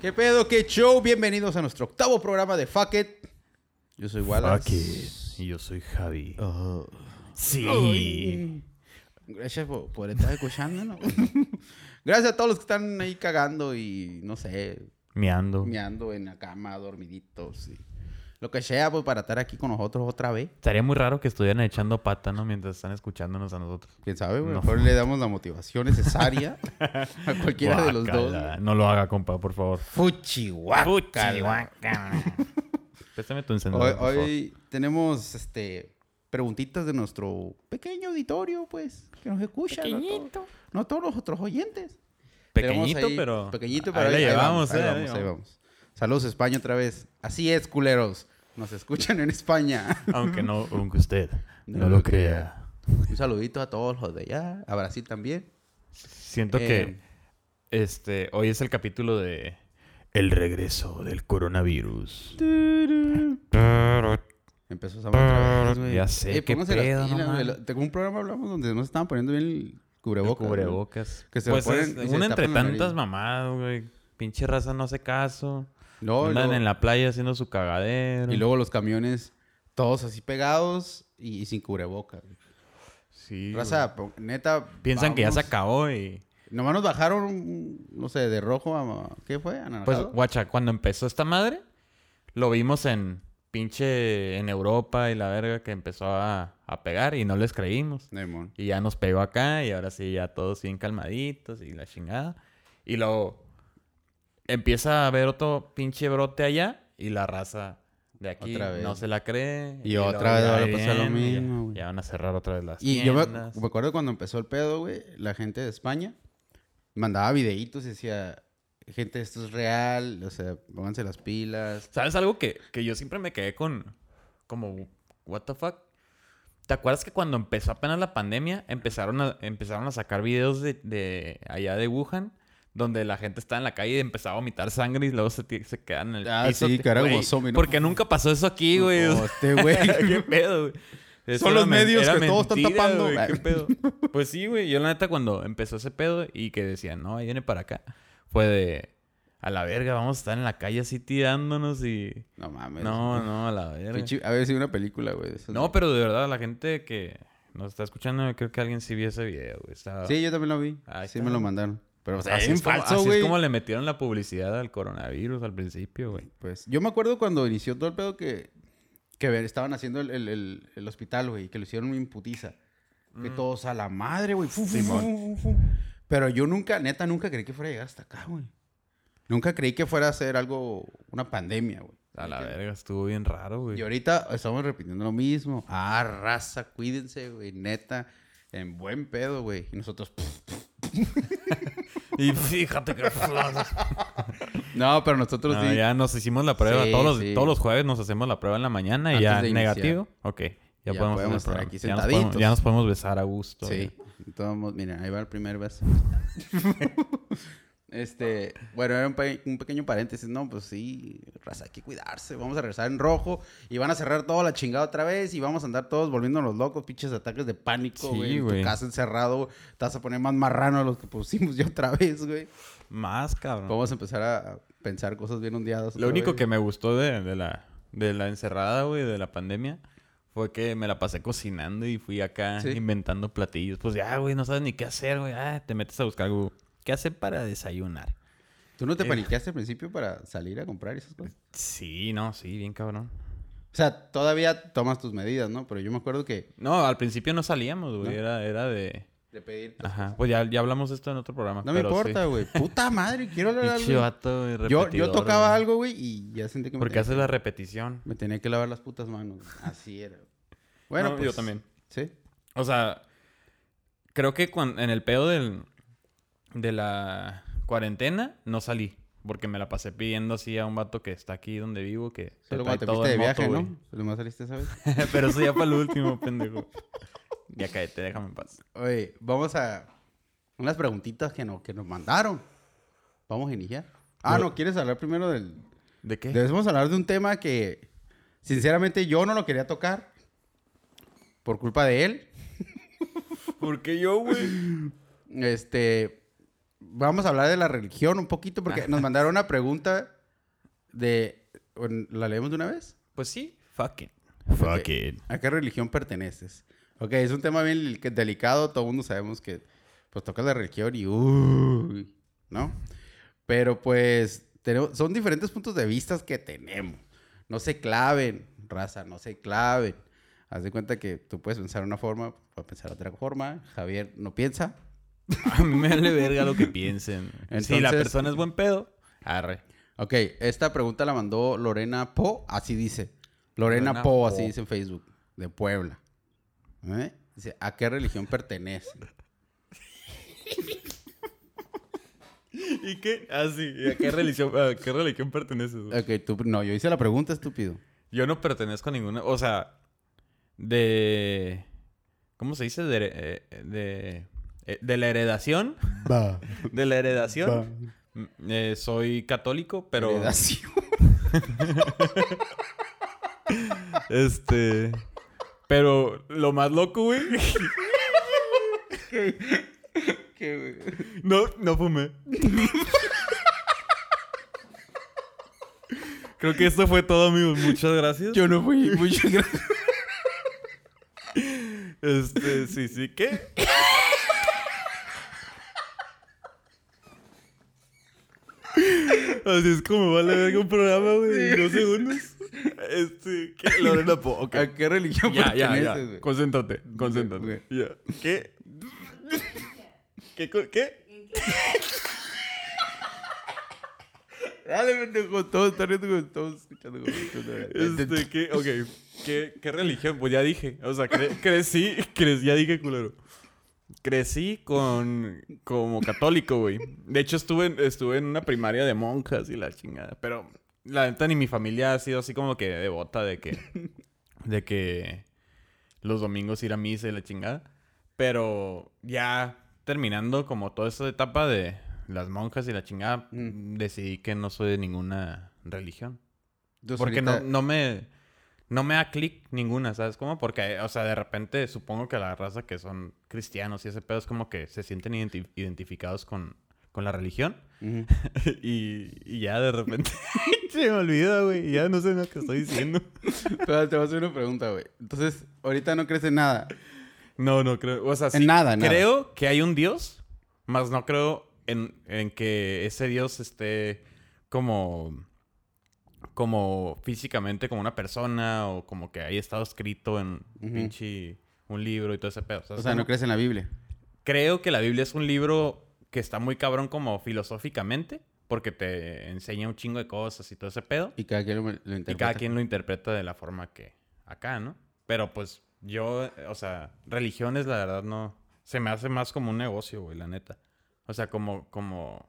¿Qué pedo? ¿Qué show? Bienvenidos a nuestro octavo programa de Fuck It. Yo soy Wallace. Fuck it. Y yo soy Javi. Oh. Sí. Ay. Gracias por, por estar escuchándonos. Gracias a todos los que están ahí cagando y, no sé, Meando. meando en la cama, dormiditos y lo que sea, pues, para estar aquí con nosotros otra vez. Estaría muy raro que estuvieran echando pata, ¿no? Mientras están escuchándonos a nosotros. ¿Quién sabe? güey? No. Mejor le damos la motivación necesaria a cualquiera de los dos. No lo haga, compa, por favor. Fuchi, guácala. Préstame tu encendedor, hoy tenemos este preguntitas de nuestro pequeño auditorio, pues, que nos escucha. ¿no? Todo- No, todos los otros oyentes. Pequeñito, ahí- pero... Pequeñito, pero ahí, ahí llevamos, ahí eh, vamos, ahí vamos. Saludos España otra vez. Así es, culeros. Nos escuchan en España. Aunque no, aunque usted No no, lo crea. Un saludito a todos los de allá. A Brasil también. Siento Eh, que este hoy es el capítulo de El regreso del coronavirus. Empezó a otra vez, güey. Ya sé, qué pónganse las pedo, no. Tengo un programa hablamos donde nos estaban poniendo bien el cubrebocas. El cubrebocas. Que se pues ponen es una entre tantas mamadas, güey. Pinche raza no hace caso. No, Andan luego- en la playa haciendo su cagadero. Y luego los camiones, todos así pegados y, y sin cubrebocas. güey. Sí, Raza, neta. Piensan que ya se acabó y... Nomás nos bajaron, no sé, de rojo a. ¿Qué fue? Pues, guacha, cuando empezó esta madre, lo vimos en pinche en Europa y la verga que empezó a, a pegar y no les creímos. Demon. Y ya nos pegó acá y ahora sí, ya todos bien calmaditos y la chingada. Y luego empieza a haber otro pinche brote allá y la raza de aquí Otra vez. no se la cree. Y otra vez ya va a pasar lo mismo, güey. Ya, van a cerrar otra vez las Y yo me, me acuerdo cuando empezó el pedo, güey, la gente de España mandaba videitos y decía, gente, esto es real, o sea, pónganse las pilas. ¿Sabes algo que, que yo siempre me quedé con como what the fuck? ¿Te acuerdas que cuando empezó apenas la pandemia empezaron a, empezaron a sacar videos de, de allá de Wuhan donde la gente estaba en la calle y empezaba a vomitar sangre y luego se, se quedan en el Ah, piso? sí, Güey, como zombie, ¿no? Porque nunca pasó eso aquí, güey. Oh, este güey. ¿Qué pedo, güey? Son los medios que todos están mentira, tapando. güey, ¿Qué pedo? Pues sí, güey. Yo la neta cuando empezó ese pedo y que decían, no, ahí viene para acá, fue de... A la verga, vamos a estar en la calle así tirándonos y... No mames. No, no, a la verga. A ver si una película, güey. No, de- pero de verdad, la gente que nos está escuchando, creo que alguien sí vio ese video, güey. Está... Sí, yo también lo vi. Ahí sí está. me lo mandaron. Pero, o sea, así, es como, falso, así es como le metieron la publicidad al coronavirus al principio, güey. Pues yo me acuerdo cuando inició todo el pedo que, que estaban haciendo el, el- el- el hospital, güey, que lo hicieron en putiza. Que todos a la madre, güey. fu, fu, fu. Pero yo nunca, neta, nunca creí que fuera a llegar hasta acá, güey. Nunca creí que fuera a ser algo, una pandemia, güey. A la verga, estuvo bien raro, güey. Y ahorita estamos repitiendo lo mismo. Ah, raza, cuídense, güey, neta. En buen pedo, güey. Y nosotros... Y fíjate que... No, pero nosotros No, sí. ya nos hicimos la prueba. Sí, todos, los, sí. todos los jueves nos hacemos la prueba en la mañana y Antes ya negativo. Ok. Ya, Ya podemos, estar aquí ya nos, podemos, sentaditos. ya nos podemos besar a gusto. Sí. Todos, miren, ahí va el primer beso. este, bueno, era un, pe- un pequeño paréntesis, ¿no? Pues sí, raza, hay que cuidarse. Vamos a regresar en rojo y van a cerrar toda la chingada otra vez y vamos a andar todos volviéndonos locos, pinches ataques de pánico, Sí, güey. En tu güey. casa encerrado, te vas a poner más marrano a los que pusimos ya otra vez, güey. Más, cabrón. Vamos a empezar a pensar cosas bien ondeadas. Lo único vez. que me gustó de, de la, de la encerrada, güey, de la pandemia, fue que me la pasé cocinando y fui acá Sí. inventando platillos. Pues ya, güey, no sabes ni qué hacer, güey. Ah, te metes a buscar algo. ¿Qué hacer para desayunar? ¿Tú no te Eh. paniqueaste al principio para salir a comprar esas cosas? Sí, no, sí, bien cabrón. O sea, todavía tomas tus medidas, ¿no? Pero yo me acuerdo que... No, al principio no salíamos, güey. ¿No? Era, era de... De pedir... Ajá. Pues ya, ya hablamos de esto en otro programa. No me pero importa, sí. güey. Puta madre, quiero hablar algo. vato, güey, Yo, yo tocaba algo, güey, y ya sentí que me Porque tenía, haces la repetición. me tenía que lavar las putas manos. Así era. Bueno, No, pues... yo también. Sí. O sea, creo que cuan- en el pedo del, de la cuarentena no salí. Porque me la pasé pidiendo así a un vato que está aquí donde vivo, que se Solo cuando te todo fuiste de en viaje, moto, ¿no? Solo más saliste. Pero eso ya para el último, pendejo. Ya cállate, déjame en paz. Oye, vamos a... Unas preguntitas que, no, que nos mandaron. Vamos a iniciar. Ah, No. ¿quieres hablar primero del...? ¿De qué? Debemos hablar de un tema que, sinceramente, yo no lo quería tocar. Por culpa de él. ¿Por qué yo, güey? Este... Vamos a hablar de la religión un poquito porque nos mandaron una pregunta de... ¿La leemos de una vez? Pues sí, fuck it. Ok. ¿A qué religión perteneces? Ok, es un tema bien delicado. Todo el mundo sabemos que, pues, toca la religión y, uy, ¿no? Pero, pues, tenemos, son diferentes puntos de vista que tenemos. No se claven, raza, no se claven. Haz de cuenta que tú puedes pensar una forma, puedes pensar otra forma. Javier no piensa. A mí me vale verga lo que piensen. si la Entonces- persona es buen pedo, arre. Ok, esta pregunta la mandó Lorena Po, así dice. Lorena, Lorena Po, Po. así dice en Facebook, de Puebla. ¿Eh? Dice, ¿a qué religión pertenece? ¿Y qué? Ah, sí. ¿Y a qué religión, a qué religión perteneces? güey? Ok, tú, no, yo hice la pregunta, estúpido. Yo no pertenezco a ninguna. O sea, de. ¿Cómo se dice? De. eh, De, eh, de la heredación. Va. De la heredación. mm, eh, soy católico, pero. Heredación. Este. Pero lo más loco, güey. ¿Qué, güey? No, no fumé. Creo que esto fue todo, amigos. Muchas gracias. Yo no fui. Muchas gracias. Este, sí, sí. ¿Qué? Así es como vale verga un programa, güey. en Dos segundos. Este, ¿qué? Lorena Po, ok. ¿A qué religión Ya, ya, ya. güey? Concéntrate, concéntrate. Ok. Ya. ¿Qué? ¿Qué? co- ¿Qué? Dale, pendejo. Todos están riendo, todos escuchando. Este, ¿qué? Ok. ¿Qué, ¿Qué religión? Pues ya dije. O sea, cre- crecí, crecí, ya dije, culero. Crecí con, como católico, güey. De hecho, estuve, estuve en una primaria de monjas y la chingada. Pero la neta ni mi familia ha sido así como que devota de que... De que los domingos ir a misa y la chingada. Pero ya terminando como toda esa etapa de las monjas y la chingada, Mm. decidí que no soy de ninguna religión. Entonces, Porque ahorita- no, no me... No me da clic ninguna, ¿sabes cómo? Porque, o sea, de repente supongo que la raza que son cristianos y ese pedo es como que se sienten identi- identificados con, con la religión. Y, y ya de repente se me olvida, güey. y Ya no sé lo que estoy diciendo. Pero te voy a hacer una pregunta, güey. Entonces, ahorita no crees en nada. No, no creo. O sea, sí, En nada, nada. creo que hay un Dios, más no creo en, en que ese Dios esté como como físicamente como una persona o como que haya estado escrito en pinche un libro y todo ese pedo. ¿sabes O sea, no crees en la Biblia. Creo que la Biblia es un libro que está muy cabrón como filosóficamente porque te enseña un chingo de cosas y todo ese pedo. Y cada quien lo, lo Y interpreta. cada quien lo interpreta de la forma que acá, ¿no? Pero pues yo, o sea, religiones la verdad no... Se me hace más como un negocio, güey, la neta. O sea, como, como...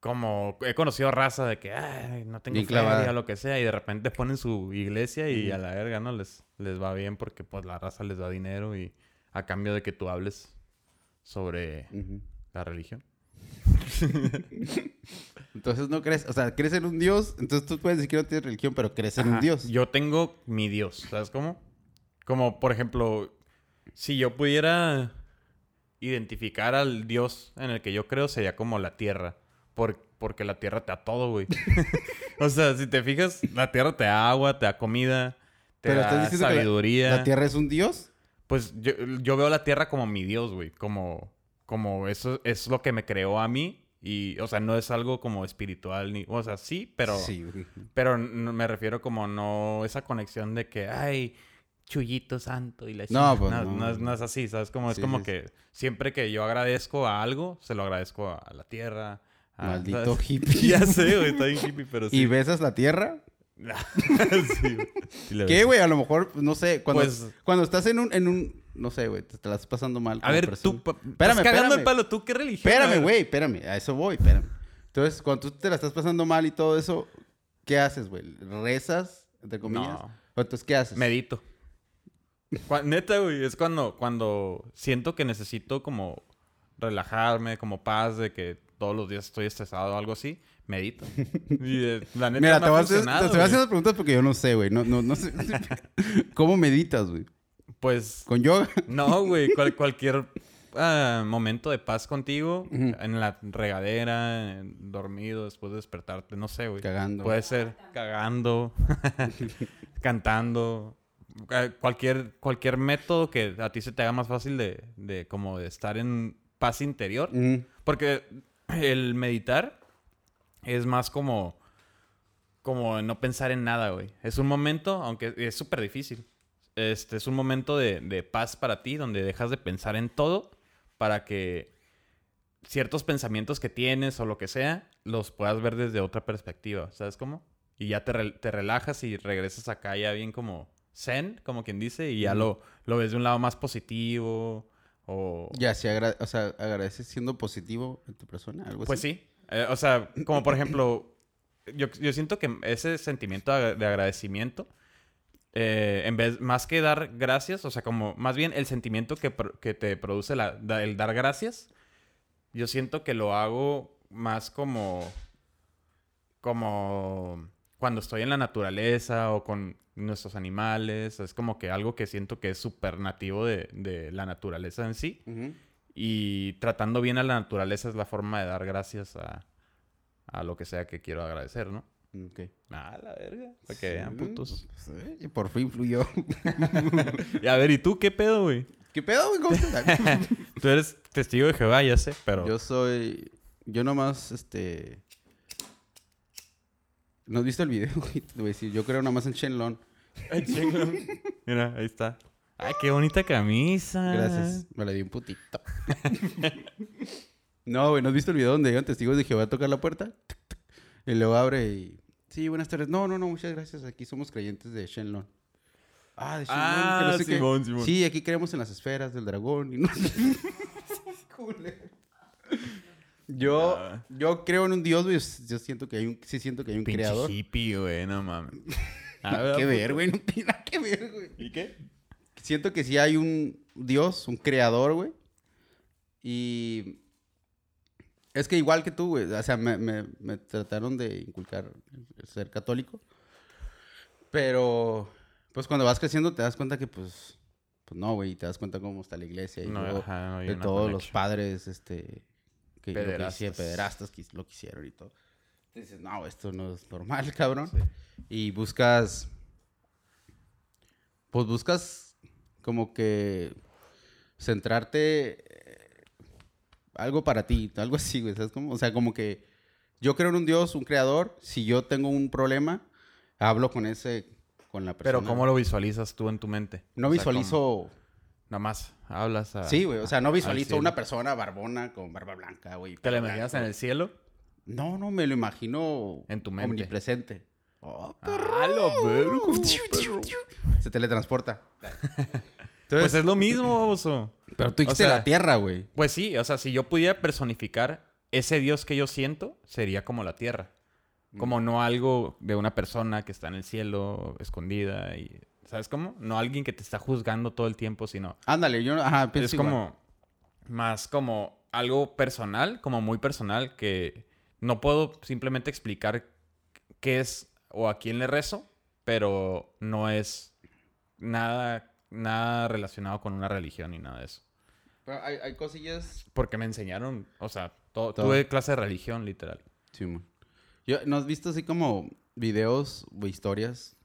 Como he conocido raza de que, ay, no tengo feria, lo que sea, y de repente ponen su iglesia y a la verga, ¿no? Les, les va bien porque pues la raza les da dinero y a cambio de que tú hables sobre Ujú. La religión. Entonces no crees, o sea, crees en un Dios, entonces tú puedes decir que no tienes religión, pero crees en un. Dios. Yo tengo mi Dios, ¿sabes cómo? Como, por ejemplo, si yo pudiera identificar al Dios en el que yo creo, sería como la tierra. Por- porque la tierra te da todo, güey. o sea, si te fijas, la tierra te da agua, te da comida, te Pero estás da diciendo que la- sabiduría. ¿La tierra es un Dios? Pues yo, yo veo la tierra como mi Dios, güey. Como, como eso es lo que me creó a mí. Y, o sea, no es algo como espiritual ni... O sea, sí, pero... Sí. Pero me refiero como no esa conexión de que, ay, chullito santo y la No, pues, no, no. no es, no es así, ¿sabes? Como, es como sí, que siempre que yo agradezco a algo, se lo agradezco a la tierra. a- Maldito ¿sabes? hippie. ya sé, güey, está bien hippie, pero sí. ¿Y besas la tierra? sí, ¿Qué, güey? A lo mejor, no sé, cuando, Pues- cuando estás en un, en un, no sé, güey, te, te la estás pasando mal. A ver, persona. tú, Espérame, estás cagando el palo, ¿tú qué religión? Espérame, güey, espérame. A eso voy, espérame. Entonces, cuando tú te la estás pasando mal y todo eso, ¿qué haces, güey? ¿Rezas, entre comillas? No. ¿O entonces qué haces? Medito. Neta, güey, es cuando, cuando siento que necesito como relajarme, como paz, de que todos los días estoy estresado o algo así, medito. Y eh, la neta Mira, me te ha voy a hacer, funcionado, te voy a hacer güey. las preguntas porque yo no sé, güey. No, no, no sé. ¿Cómo meditas, güey? Pues ¿Con yoga? no, güey, cual- cualquier ah, momento de paz contigo, en la regadera, en- dormido, después de despertarte, no sé, güey. Cagando. Puede ser cagando, cantando, eh, cualquier, cualquier método que a ti se te haga más fácil de, de como de estar en paz interior. Porque el meditar es más como, como no pensar en nada, güey. Es un momento, aunque es súper difícil. Este es un momento de, de paz para ti, donde dejas de pensar en todo para que ciertos pensamientos que tienes o lo que sea, los puedas ver desde otra perspectiva. ¿Sabes cómo? Y ya te, te relajas y regresas acá ya bien como zen, como quien dice, y ya lo, lo ves de un lado más positivo o... Ya, agra- o sea, agradeces siendo positivo en tu persona, algo Pues así. sí. Eh, o sea, como por ejemplo, yo, yo siento que ese sentimiento de agra- de agradecimiento, eh, en vez, más que dar gracias, o sea, como más bien el sentimiento que, que te produce el dar gracias, yo siento que lo hago más como, como cuando estoy en la naturaleza o con nuestros animales, es como que algo que siento que es súper nativo de, de la naturaleza en sí. Y tratando bien a la naturaleza es la forma de dar gracias a, a lo que sea que quiero agradecer, ¿no? Ok. Ah, la verga. Para que vean, Sí, putos. pues, eh, y por fin fluyó. Y a ver, ¿y tú qué pedo, güey? ¿Qué pedo, güey? ¿Cómo estás? Tú eres testigo de Jehová, ya sé, pero... Yo soy. Yo nomás, este. ¿No has visto el video? güey? Yo creo nomás en Shenlong. Ay, chingo. Mira, ahí está. Ay, qué bonita camisa. Gracias. Me la di un putito. no, güey, ¿no has visto el video donde llegan testigos de Jehová a tocar la puerta? Y luego abre y. Sí, buenas tardes. No, no, no, muchas gracias. Aquí somos creyentes de Shenlong. Ah, de Shenlong. Ah, que no sé qué. Simón, Simón. Sí, aquí creemos en las esferas del dragón. Y no sé. Yo, Ah. yo creo en un Dios, güey. Yo siento que hay un, sí siento que hay un Pinche creador. hippie, güey, no mames. Nada que ver, güey. No tiene nada que ver, güey. ¿Y qué? Siento que sí hay un Dios, un creador, güey. Y es que igual que tú, güey. O sea, me, me- me trataron de inculcar ser católico. Pero, pues cuando vas creciendo te das cuenta que, pues, pues no, güey. Te das cuenta cómo está la iglesia y No, luego ajá, no hay de todos los padres, este, que lo que Pederastas. hicieron, pederastas que lo quisieron y todo. Dices, no, esto no es normal, cabrón. Sí. Y buscas, pues buscas como que centrarte eh, algo para ti, algo así, güey, ¿sabes cómo? O sea, como que yo creo en un Dios, un creador, si yo tengo un problema, hablo con ese, con la persona. Pero ¿cómo lo visualizas tú en tu mente? No O sea, visualizo... Nada más hablas a... Sí, güey, o sea, no al visualizo una persona barbona con barba blanca, güey. ¿Te la imaginas en el cielo? No, no, me lo imagino En tu mente. omnipresente. Oh, ¡Ah, lo vergo! Se teletransporta. Entonces, Pues es lo mismo, oso. pero tú o sea- la tierra, güey. Pues sí, o sea, si yo pudiera personificar ese Dios que yo siento, sería como la tierra. Como no algo de una persona que está en el cielo, escondida y... ¿Sabes cómo? No alguien que te está juzgando todo el tiempo, sino... Ándale, yo, ajá, pienso es igual. como... Más como algo personal, como muy personal, que no puedo simplemente explicar qué es o a quién le rezo, pero no es nada, nada relacionado con una religión ni nada de eso. Pero hay, hay cosillas... Porque me enseñaron, o sea, to- Todo. tuve clase de religión, literal. Sí, man. Yo, ¿No has visto así como videos o historias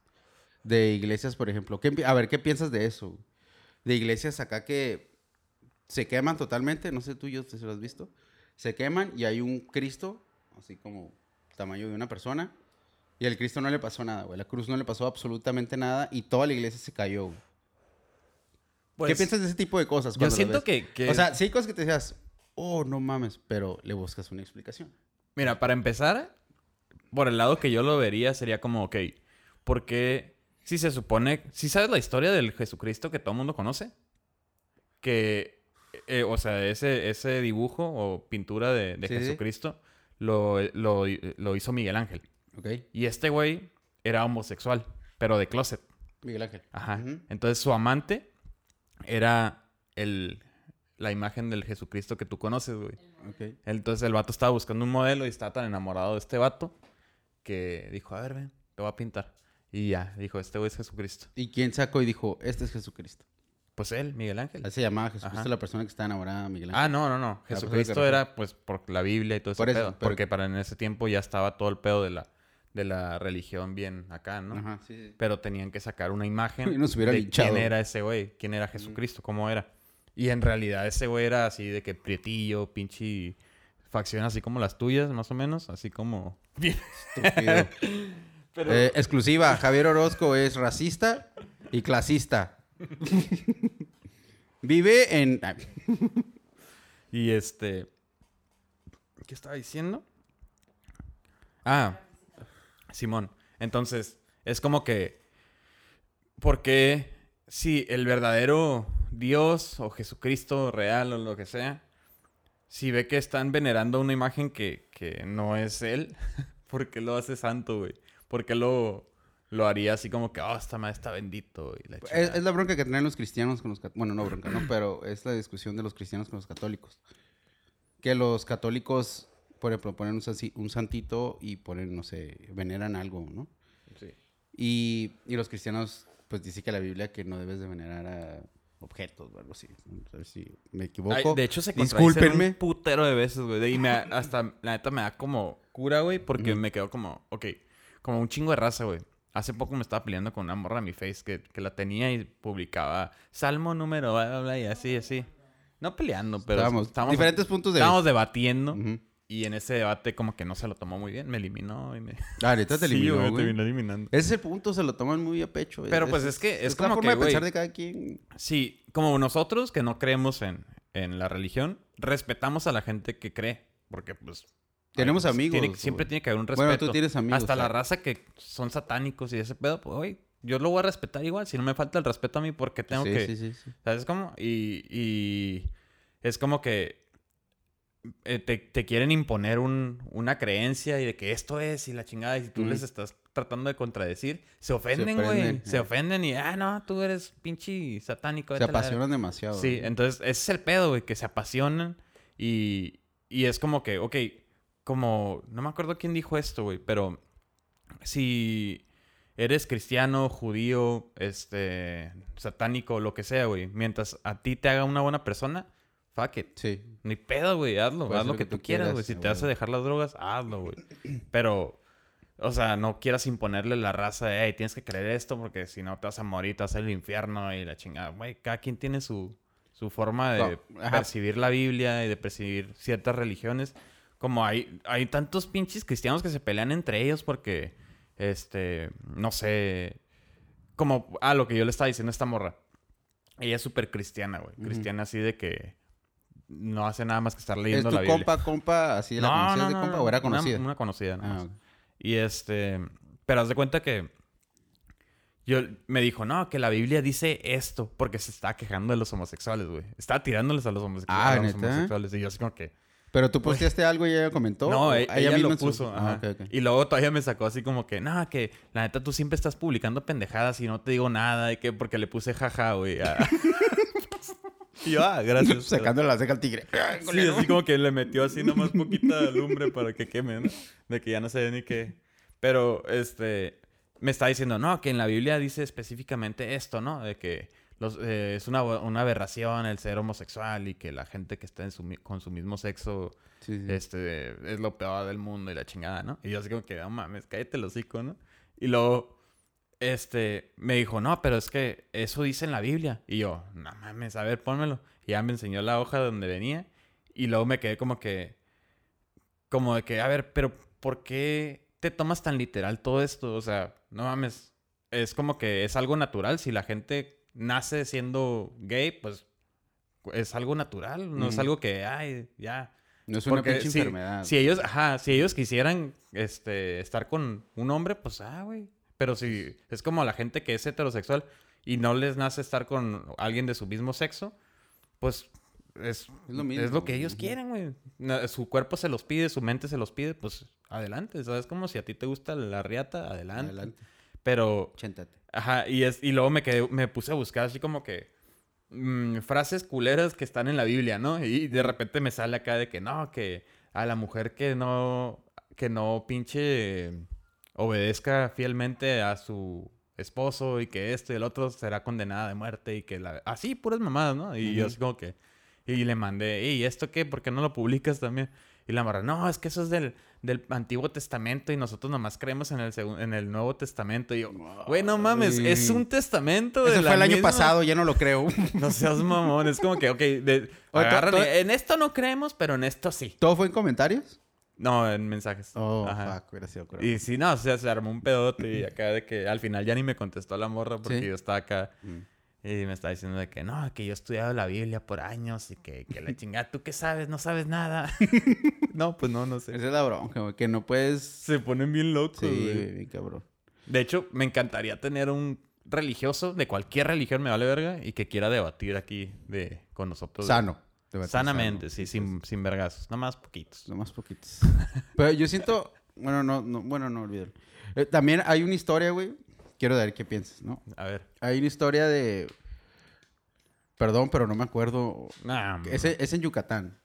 de iglesias, por ejemplo? ¿Qué a ver, ¿qué piensas de eso? De iglesias acá que se queman totalmente, no sé tú, yo si lo has visto. Se queman y hay un Cristo, así como tamaño de una persona, y al Cristo no le pasó nada, güey. La cruz no le pasó absolutamente nada y toda la iglesia se cayó, güey. ¿Qué piensas de ese tipo de cosas? Pues, Yo siento que, que- O sea, sí hay cosas que te decías, oh, no mames, pero le buscas una explicación. Mira, para empezar, por el lado que yo lo vería sería como, ok, ¿por qué si se supone, si sabes la historia del Jesucristo que todo el mundo conoce? Que, eh, o sea, ese, ese dibujo o pintura de, de Sí, sí. Jesucristo lo, lo- lo hizo Miguel Ángel. ¿Ok? Y este güey era homosexual, pero de closet. Miguel Ángel. Ajá. Entonces su amante era el la imagen del Jesucristo que tú conoces, güey. Ok. Entonces el vato estaba buscando un modelo y estaba tan enamorado de este vato que dijo, a ver, ven, te voy a pintar. Y ya, dijo, este güey es Jesucristo. ¿Y quién sacó y dijo, este es Jesucristo? Pues él, Miguel Ángel. Así se llamaba Jesucristo, Ajá. la persona que está enamorada de Miguel Ángel. Ah, no, no, no. pues, Jesucristo era pues por la Biblia y todo ese Por eso, pedo. pero- Porque para en ese tiempo ya estaba todo el pedo de la, de la religión bien acá, ¿no? Ajá, sí, sí. Pero tenían que sacar una imagen Y nos hubiera de linchado. quién era ese güey, quién era Jesucristo, cómo era. Y en realidad ese güey era así de que prietillo, pinche facción así como las tuyas, más o menos, así como... Estúpido. Pero... Eh, exclusiva, Javier Orozco es racista y clasista. Vive en... Y este... ¿Qué estaba diciendo? Ah, Simón. Entonces, es como que... ¿Por qué si el verdadero Dios o Jesucristo real o lo que sea, si ve que están venerando una imagen que, que no es él, ¿por qué lo hace santo, güey? ¿Por qué lo, lo haría así como que, oh, esta madre está bendito? Y la Es, es la bronca que traen los cristianos con los... Bueno, no bronca, ¿no? Pero es la discusión de los cristianos con los católicos. Que los católicos, por ejemplo, ponen un, santito y ponen, no sé, veneran algo, ¿no? Sí. Y, y los cristianos, pues dice que la Biblia que no debes de venerar a objetos o algo así. ¿no? A ver si me equivoco. Ay, de hecho, se Discúlpenme. un putero de veces, güey. Y me, hasta, la neta, me da como cura, güey, porque me quedo como, ok, como un chingo de raza, güey. Hace poco me estaba peleando con una morra en mi face que, que la tenía y publicaba salmo número, bla, bla, bla, y así, así. No peleando, pero Estábamos- estábamos, diferentes puntos de estábamos debatiendo. Ujú. Y en ese debate como que no se lo tomó muy bien. Me eliminó y me... Ah, neta te Sí, eliminó, güey, güey. terminó eliminando. Ese punto se lo toman muy a pecho. Pero, pues, es que es como la forma que, de pensar de cada quien. Sí, como nosotros que no creemos en, en la religión, respetamos a la gente que cree. Porque, pues. Tenemos pues, amigos, tiene- siempre tiene que haber un respeto. Bueno, tú tienes amigos, Hasta la raza que son satánicos y ese pedo, pues, oye, yo lo voy a respetar igual. Si no me falta el respeto a mí, porque tengo sí, que. sí, sí, sí. ¿Sabes cómo? Y, y es como que eh, te, te quieren imponer un- una creencia y de que esto es y la chingada. Y si tú les estás tratando de contradecir, se ofenden, güey. Se eh. ofenden y, ah, no, tú eres pinche satánico. Se vete a la verga". apasionan demasiado. Sí, entonces ese es el pedo, güey, que se apasionan y, y es como que, ok, como, no me acuerdo quién dijo esto, güey, pero si eres cristiano, judío, este, satánico, lo que sea, güey, mientras a ti te haga una buena persona, fuck it. Sí. Ni pedo, güey, hazlo, Puedes haz lo que tú quieras, güey. Si a te hace huevo. dejar las drogas, hazlo, güey. Pero, o sea, no quieras imponerle la raza de, hey, tienes que creer esto porque si no te vas a morir, te vas al infierno y la chingada. Güey, cada quien tiene su, su forma de No, percibir la Biblia y de percibir ciertas religiones. Como hay, hay tantos pinches cristianos que se pelean entre ellos porque, este, no sé, como, ah, lo que yo le estaba diciendo a esta morra. Ella es súper cristiana, güey. Cristiana así de que no hace nada más que estar ¿Es leyendo tu la Biblia. compa, compa, así de la conocías de compa o era una- conocida? Una, conocida, Ah. Y este, pero haz de cuenta que yo me dijo, no, que la Biblia dice esto, porque se está quejando de los homosexuales, güey. Estaba tirándoles a los, homosexuales Ah, a homosexuales. Y yo así como que, Pero tú posteaste algo y ella comentó. no, ¿O e- ella, misma lo su- puso. Ah, ajá. ok, ok. Y luego todavía me sacó así como que, no, que la neta tú siempre estás publicando pendejadas y no te digo nada, y que porque le puse jaja, güey. a- y yo, ah, gracias. Sacándole la ceja al tigre. Sí, así como que le metió así nomás poquita lumbre para que queme, ¿no? De que ya no sé ni qué. Pero, este, me está diciendo, no, que en la Biblia dice específicamente esto, ¿no? De que los, eh, es una, una aberración el ser homosexual y que la gente que está en su mi- con su mismo sexo, Sí, sí. este, es lo peor del mundo y la chingada, ¿no? Y yo así como que, no mames, cállate el hocico, ¿no? Y luego, este, me dijo, no, pero es que eso dice en la Biblia. Y yo, no mames, a ver, pónmelo. Y ya me enseñó la hoja donde venía. Y luego me quedé como que, como de que, a ver, pero ¿por qué te tomas tan literal todo esto? O sea, no mames, es como que es algo natural. Si la gente nace siendo gay, pues es algo natural. No es algo que, ay, ya. No es una pinche si, enfermedad. si ellos, ajá, si ellos quisieran este, estar con un hombre, pues, ah, güey. Pero si es como la gente que es heterosexual y no les nace estar con alguien de su mismo sexo, pues es, Es lo es mismo, lo que ellos quieren, güey. Su cuerpo se los pide, su mente se los pide, pues adelante. ¿Sabes? Como si a ti te gusta la riata, adelante. Adelante. Pero Chéntate. Ajá, y, es, y luego me quedé, me puse a buscar así como que mm, frases culeras que están en la Biblia, ¿no? Y de repente me sale acá de que no, que a la mujer que no, que no pinche obedezca fielmente a su esposo y que esto y el otro será condenada de muerte y que la... Así, puras mamadas, ¿no? Y yo así como que... Y le mandé, ¿y esto qué? ¿Por qué no lo publicas también? Y la morra, no, es que eso es del, del Antiguo Testamento y nosotros nomás creemos en el, en el Nuevo Testamento. Y yo, güey, no mames, es un testamento de Eso fue el año misma- pasado, ya no lo creo. No seas mamón, es como que, ok, de, agárrale, en esto no creemos, pero en esto sí. ¿Todo fue en comentarios? No, en mensajes. Oh, Ajá. fuck, hubiera sido cruel. Y sí, no, o sea, se armó un pedote y acá de que al final ya ni me contestó la morra porque ¿Sí? yo estaba acá Mm. y me estaba diciendo de que no, que yo he estudiado la Biblia por años y que, que la chingada, ¿tú qué sabes? No sabes nada. no, pues no, no sé. Esa es la bronca, güey, que no puedes... Se ponen bien locos, Sí, güey. güey, bien cabrón. De hecho, me encantaría tener un religioso de cualquier religión, me vale verga, y que quiera debatir aquí de, con nosotros. Sano. Sanamente, sí, sin, sin vergazos. Nada más poquitos. Nomás poquitos. Pero yo siento... Bueno, no, no, bueno, no olvídalo. Eh, también hay una historia, güey. Quiero ver qué piensas, ¿no? A ver. Hay una historia de... Perdón, pero no me acuerdo. Nah, Es, es en Yucatán.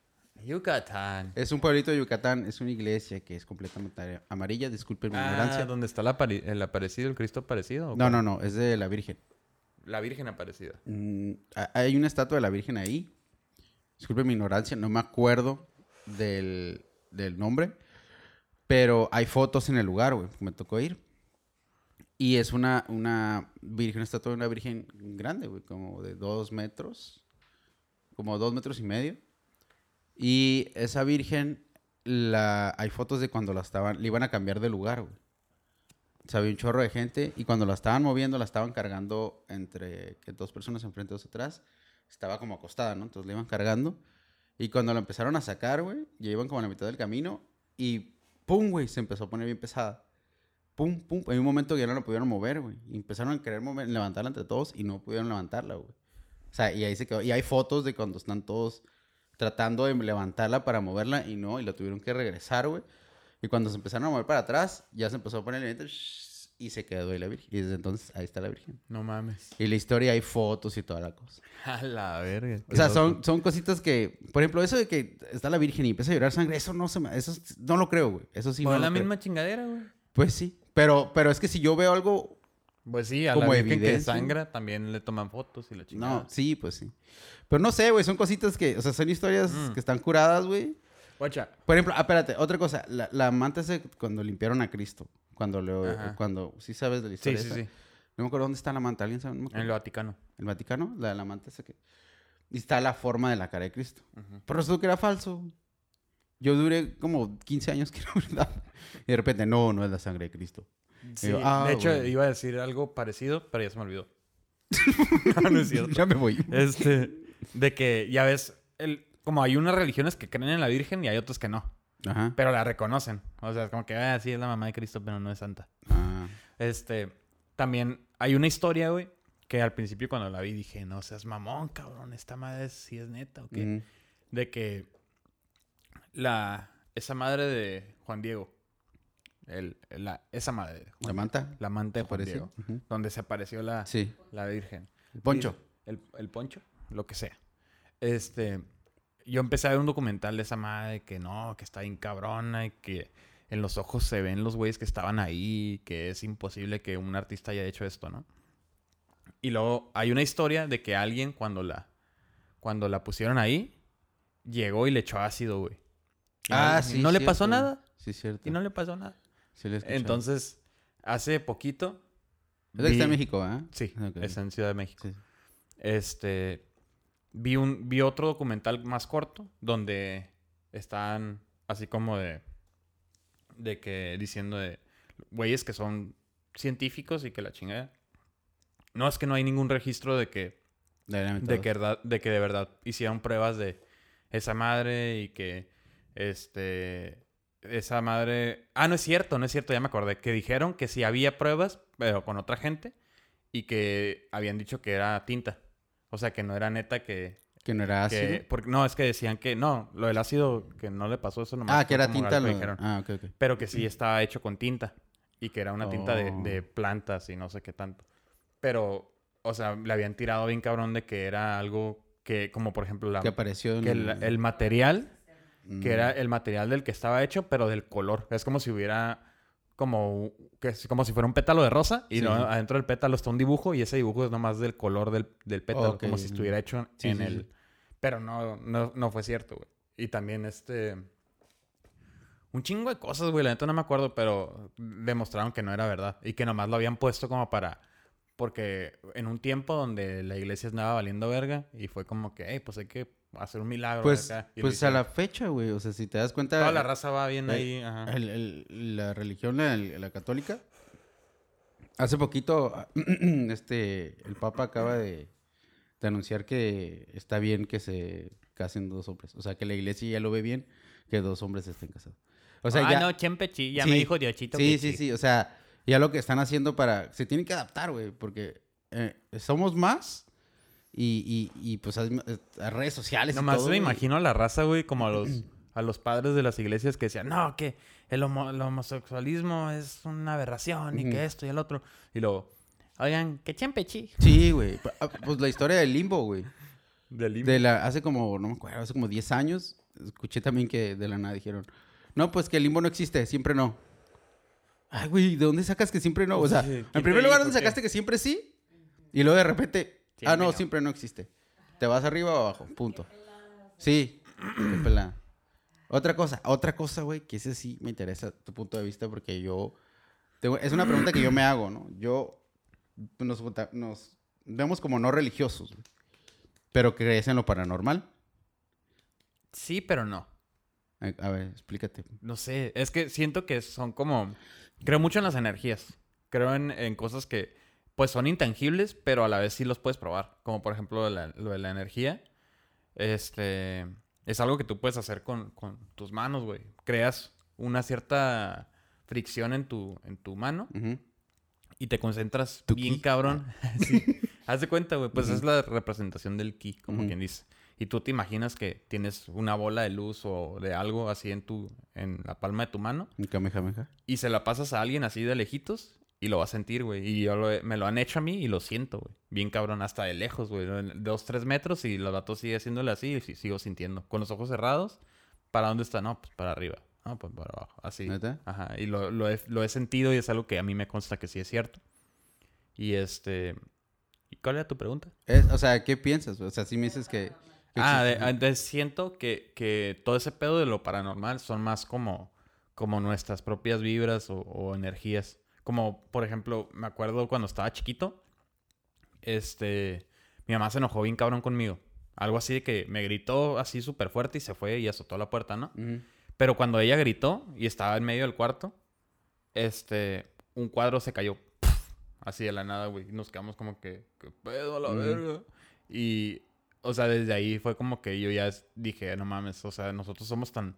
Yucatán. Es un pueblito de Yucatán. Es una iglesia que es completamente amarilla. Disculpen mi Ah, ignorancia. ¿dónde está la el aparecido, el Cristo aparecido? No, no, no. Es de la Virgen. La Virgen aparecida. Mm, ha- hay una estatua de la Virgen ahí. Disculpen mi ignorancia. No me acuerdo del, del nombre. Pero hay fotos en el lugar, güey. Me tocó ir. Y es una, una virgen, una estatua una virgen grande, güey. Como de dos metros. Como dos metros y medio. Y esa virgen, la, hay fotos de cuando la estaban, le iban a cambiar de lugar, güey. O sea, había un chorro de gente y cuando la estaban moviendo, la estaban cargando entre dos personas enfrente, dos atrás. Estaba como acostada, ¿no? Entonces la iban cargando. Y cuando la empezaron a sacar, güey, ya iban como a la mitad del camino y ¡pum, güey! Se empezó a poner bien pesada. ¡Pum, pum! Hay un momento que ya no la pudieron mover, güey. Empezaron a querer levantarla entre todos y no pudieron levantarla, güey. O sea, y ahí se quedó. Y hay fotos de cuando están todos tratando de levantarla para moverla y no, y la tuvieron que regresar, güey. Y cuando se empezaron a mover para atrás, ya se empezó a poner el y se quedó ahí la Virgen. Y desde entonces ahí está la Virgen. No mames. Y la historia hay fotos y toda la cosa. A la verga. O sea, son, son cositas que, por ejemplo, eso de que está la Virgen y empieza a llorar sangre, eso no se me, eso es- no lo creo, güey. Eso sí Pues no la lo creo. misma chingadera, güey. Pues sí. Pero, pero es que si yo veo algo, Pues sí, a Como la Virgen que evidencia. sangra también le toman fotos y la chingada. no, sí, pues sí. Pero no sé, güey, son cositas que, o sea, son historias Mm. que están curadas, güey. Por ejemplo, ah, espérate, otra cosa, la, la manta ese cuando limpiaron a Cristo, cuando le, Ajá. cuando, sí sabes de la Sí, historia sí, esa? sí. No me acuerdo dónde está la manta, ¿alguien sabe? No En el Vaticano. ¿El Vaticano? La de la manta esa que... Y está la forma de la cara de Cristo. Ujú. Pero resultó que era falso. Yo duré como 15 años que era verdad. Y de repente, no, no es la sangre de Cristo. Sí, ah, de hecho, iba a decir algo parecido, pero ya se me olvidó. no, no es cierto. ya me voy. Este, de que, ya ves, el, como hay unas religiones que creen en la Virgen y hay otras que no, Ajá. pero la reconocen. O sea, es como que, ah, sí, es la mamá de Cristo, pero no es santa. Ah. Este, también hay una historia, güey, que al principio cuando la vi dije, no seas mamón, cabrón, esta madre sí es neta, ¿o qué? De que la, esa madre de Juan Diego, el, la, esa madre de Juan ¿La manta? la amante de ¿Se Juan? Diego, donde se apareció la, Sí. la Virgen. El poncho. El, el poncho, lo que sea. Este, yo empecé a ver un documental de esa madre que no, que está bien cabrona y que en los ojos se ven los güeyes que estaban ahí, que es imposible que un artista haya hecho esto, ¿no? Y luego hay una historia de que alguien cuando la cuando la pusieron ahí llegó y le echó ácido, güey. Ah, no- sí. No le pasó cierto. nada Sí, cierto. y no le pasó nada. Sí, lo. Entonces, hace poquito Es de que está en vi- México, ¿ah? Sí, Ok. es en Ciudad de México. Sí. Este. Vi, un, vi otro documental más corto donde están así como de. De que diciendo de. Güeyes que son científicos y que la chingada. No es que no hay ningún registro de que. De, que, verdad- de que de verdad hicieron pruebas de esa madre y que. Este. Esa madre. Ah, no es cierto, no es cierto, ya me acordé. Que dijeron que sí había pruebas, pero con otra gente. Y que habían dicho que era tinta. O sea, que no era neta que... Que no era ácido. que porque, no, es que decían que no, lo del ácido que no le pasó eso nomás. Ah, que era tinta. lo- dijeron. Ah, ok, ok. Pero que sí estaba hecho con tinta. Y que era una tinta de, Oh. de plantas y no sé qué tanto. Pero o sea, le habían tirado bien cabrón de que era algo que, como por ejemplo, la, Que apareció en que el, el material, Mm. que era el material del que estaba hecho, pero del color. Es como si hubiera como que es como si fuera un pétalo de rosa y Sí. no, adentro del pétalo está un dibujo y ese dibujo es nomás del color del, del pétalo, como si estuviera hecho Sí, en sí, el... Pero no, no, no fue cierto, güey. Y también este... Un chingo de cosas, güey. La neta no me acuerdo, pero demostraron que no era verdad. Y que nomás lo habían puesto como para... Porque en un tiempo donde la iglesia andaba valiendo verga y fue como que, hey, pues hay que hacer un milagro. Pues, acá". Pues a la fecha, güey. O sea, si te das cuenta. Toda la raza va bien eh, ahí. Ajá. el- el- la religión, la, católica. Hace poquito, este, el Papa acaba de, de anunciar que está bien que se casen dos hombres. O sea, que la iglesia ya lo ve bien que dos hombres estén casados. O sea, ah, ya. no, Chempechi, ya Sí. me dijo Diosito Sí, sí, sí. O sea, ya lo que están haciendo para. Se tienen que adaptar, güey. Porque eh, somos más. Y, y, y, pues a, a redes sociales. y Nomás todo, me imagino a la raza, güey, como a los, a los padres de las iglesias que decían, no, que el, homo- el homosexualismo es una aberración y que esto y el otro. Y luego, oigan, que Chempechi. Sí, güey. Ah, Pues la historia del limbo, güey. Del De la, hace como, no me acuerdo, hace como 10 años, escuché también que de la nada dijeron, no, pues que el limbo no existe, siempre no. Ay, güey, ¿de dónde sacas que siempre no? O sea, Sí, en ¿quién primer lugar, ¿dónde qué? sacaste que siempre sí? Y luego de repente, ah, no, no. siempre no existe. Te vas arriba o abajo, punto. Sí, qué pelada. Otra cosa, otra cosa, güey, que ese sí me interesa tu punto de vista porque yo... tengo- es una pregunta que yo me hago, ¿no? Yo... Nos, nos vemos como no religiosos, güey. Pero crees en lo paranormal. Sí, pero no. A ver, explícate. No sé, es que siento que son como... Creo mucho en las energías. Creo en, en cosas que, pues, son intangibles, pero a la vez sí los puedes probar. Como, por ejemplo, lo de la, lo de la energía. Este... Es algo que tú puedes hacer con, con tus manos, güey. Creas una cierta fricción en tu, en tu mano y te concentras bien ki. cabrón. sí. Haz de cuenta, güey. Pues es la representación del ki, como quien dice. Y tú te imaginas que tienes una bola de luz o de algo así en tu, en la palma de tu mano Un kamehameha. y se la pasas a alguien así de lejitos y lo va a sentir, güey. Y yo lo me lo han hecho a mí y lo siento, güey. Bien cabrón, hasta de lejos, güey. Dos, tres metros y los datos sigue haciéndole así y sigo sintiendo. Con los ojos cerrados, ¿para dónde está? No, pues para arriba. No, pues para abajo. Así. ¿Neta? Ajá. Y lo, lo he, lo he sentido y es algo que a mí me consta que sí es cierto. Y este... ¿Y cuál era tu pregunta? Es- o sea, ¿qué piensas? O sea, si me dices que... Ah, entonces siento que, que todo ese pedo de lo paranormal son más como, como nuestras propias vibras o, o energías. Como, por ejemplo, me acuerdo cuando estaba chiquito, este, mi mamá se enojó bien cabrón conmigo. Algo así de que me gritó así súper fuerte y se fue y azotó la puerta, ¿no? Ujú. Pero cuando ella gritó y estaba en medio del cuarto, este, un cuadro se cayó. Así de la nada, güey. Nos quedamos como que, ¿qué pedo a la Ujú. verga? Y, o sea, desde ahí fue como que yo ya dije, no mames, o sea, nosotros somos tan,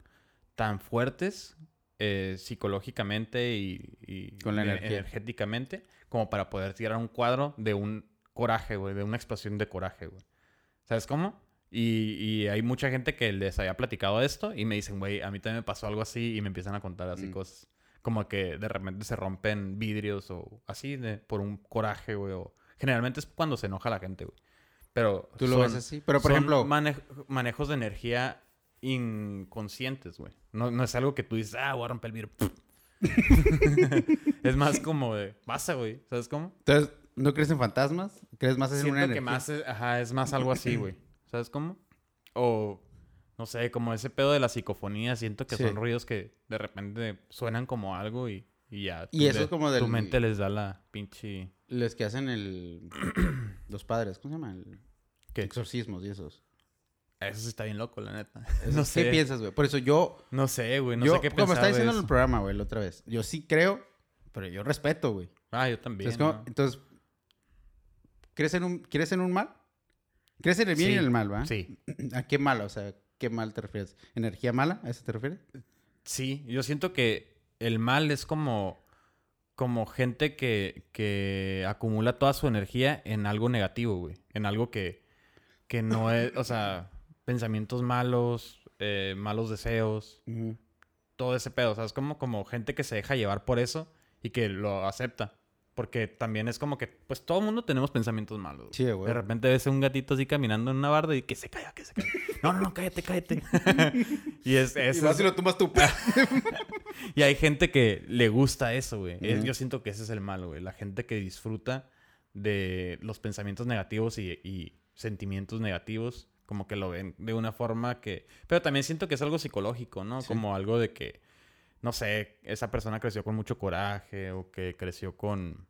tan fuertes eh, psicológicamente y, y Con la energía. energéticamente como para poder tirar un cuadro de un coraje, güey, de una expresión de coraje, güey. ¿Sabes cómo? Y, y hay mucha gente que les había platicado esto y me dicen, güey, a mí también me pasó algo así y me empiezan a contar así Mm. cosas. Como que de repente se rompen vidrios o así de, por un coraje, güey. O... Generalmente es cuando se enoja la gente, güey. Pero Tú lo son- ves así. Pero, por son ejemplo... mane- manejos de energía inconscientes, güey. No, no es algo que tú dices, ah, voy a romper el vidrio. es más como de, pasa, güey. ¿Sabes cómo? Entonces, ¿no crees en fantasmas? ¿Crees más en una que energía? más es, ajá, es más algo así, güey. ¿Sabes cómo? O, no sé, como ese pedo de la psicofonía. Siento que Sí. son ruidos que de repente suenan como algo y, y ya. Y tu eso de- es como Tu del- mente les da la pinche... Los que hacen el... Los padres, ¿cómo se llama? El... ¿Qué? Exorcismos y esos. Eso sí está bien loco, la neta. Eso- no ¿Qué sé. piensas, güey? Por eso yo... No sé, güey. No yo sé qué como pensar de diciendo en el programa, güey, la otra vez. Yo sí creo, pero yo respeto, güey. Ah, yo también. Es como- ¿no? Entonces, ¿crees en, un, ¿crees en un mal? ¿Crees en el bien y en el mal, va? Sí. ¿A qué mal? O sea, ¿qué mal te refieres? ¿Energía mala? ¿A eso te refieres? Sí, yo siento que el mal es como, como gente que, que acumula toda su energía en algo negativo, güey. En algo que, que no es, o sea, pensamientos malos, eh, malos deseos, todo ese pedo. O sea, es como, como gente que se deja llevar por eso y que lo acepta. Porque también es como que, pues todo el mundo tenemos pensamientos malos. Sí, güey. De repente ves a un gatito así caminando en una barda y que se calla, que se calla. No, no, no, cállate, cállate. y es, es, Y vas y lo tomas tú. y hay gente que le gusta eso, güey. Yo siento que ese es el malo, güey. La gente que disfruta de los pensamientos negativos y, y sentimientos negativos, como que lo ven de una forma que... Pero también siento que es algo psicológico, ¿no? Sí. Como algo de que, no sé, esa persona creció con mucho coraje o que creció con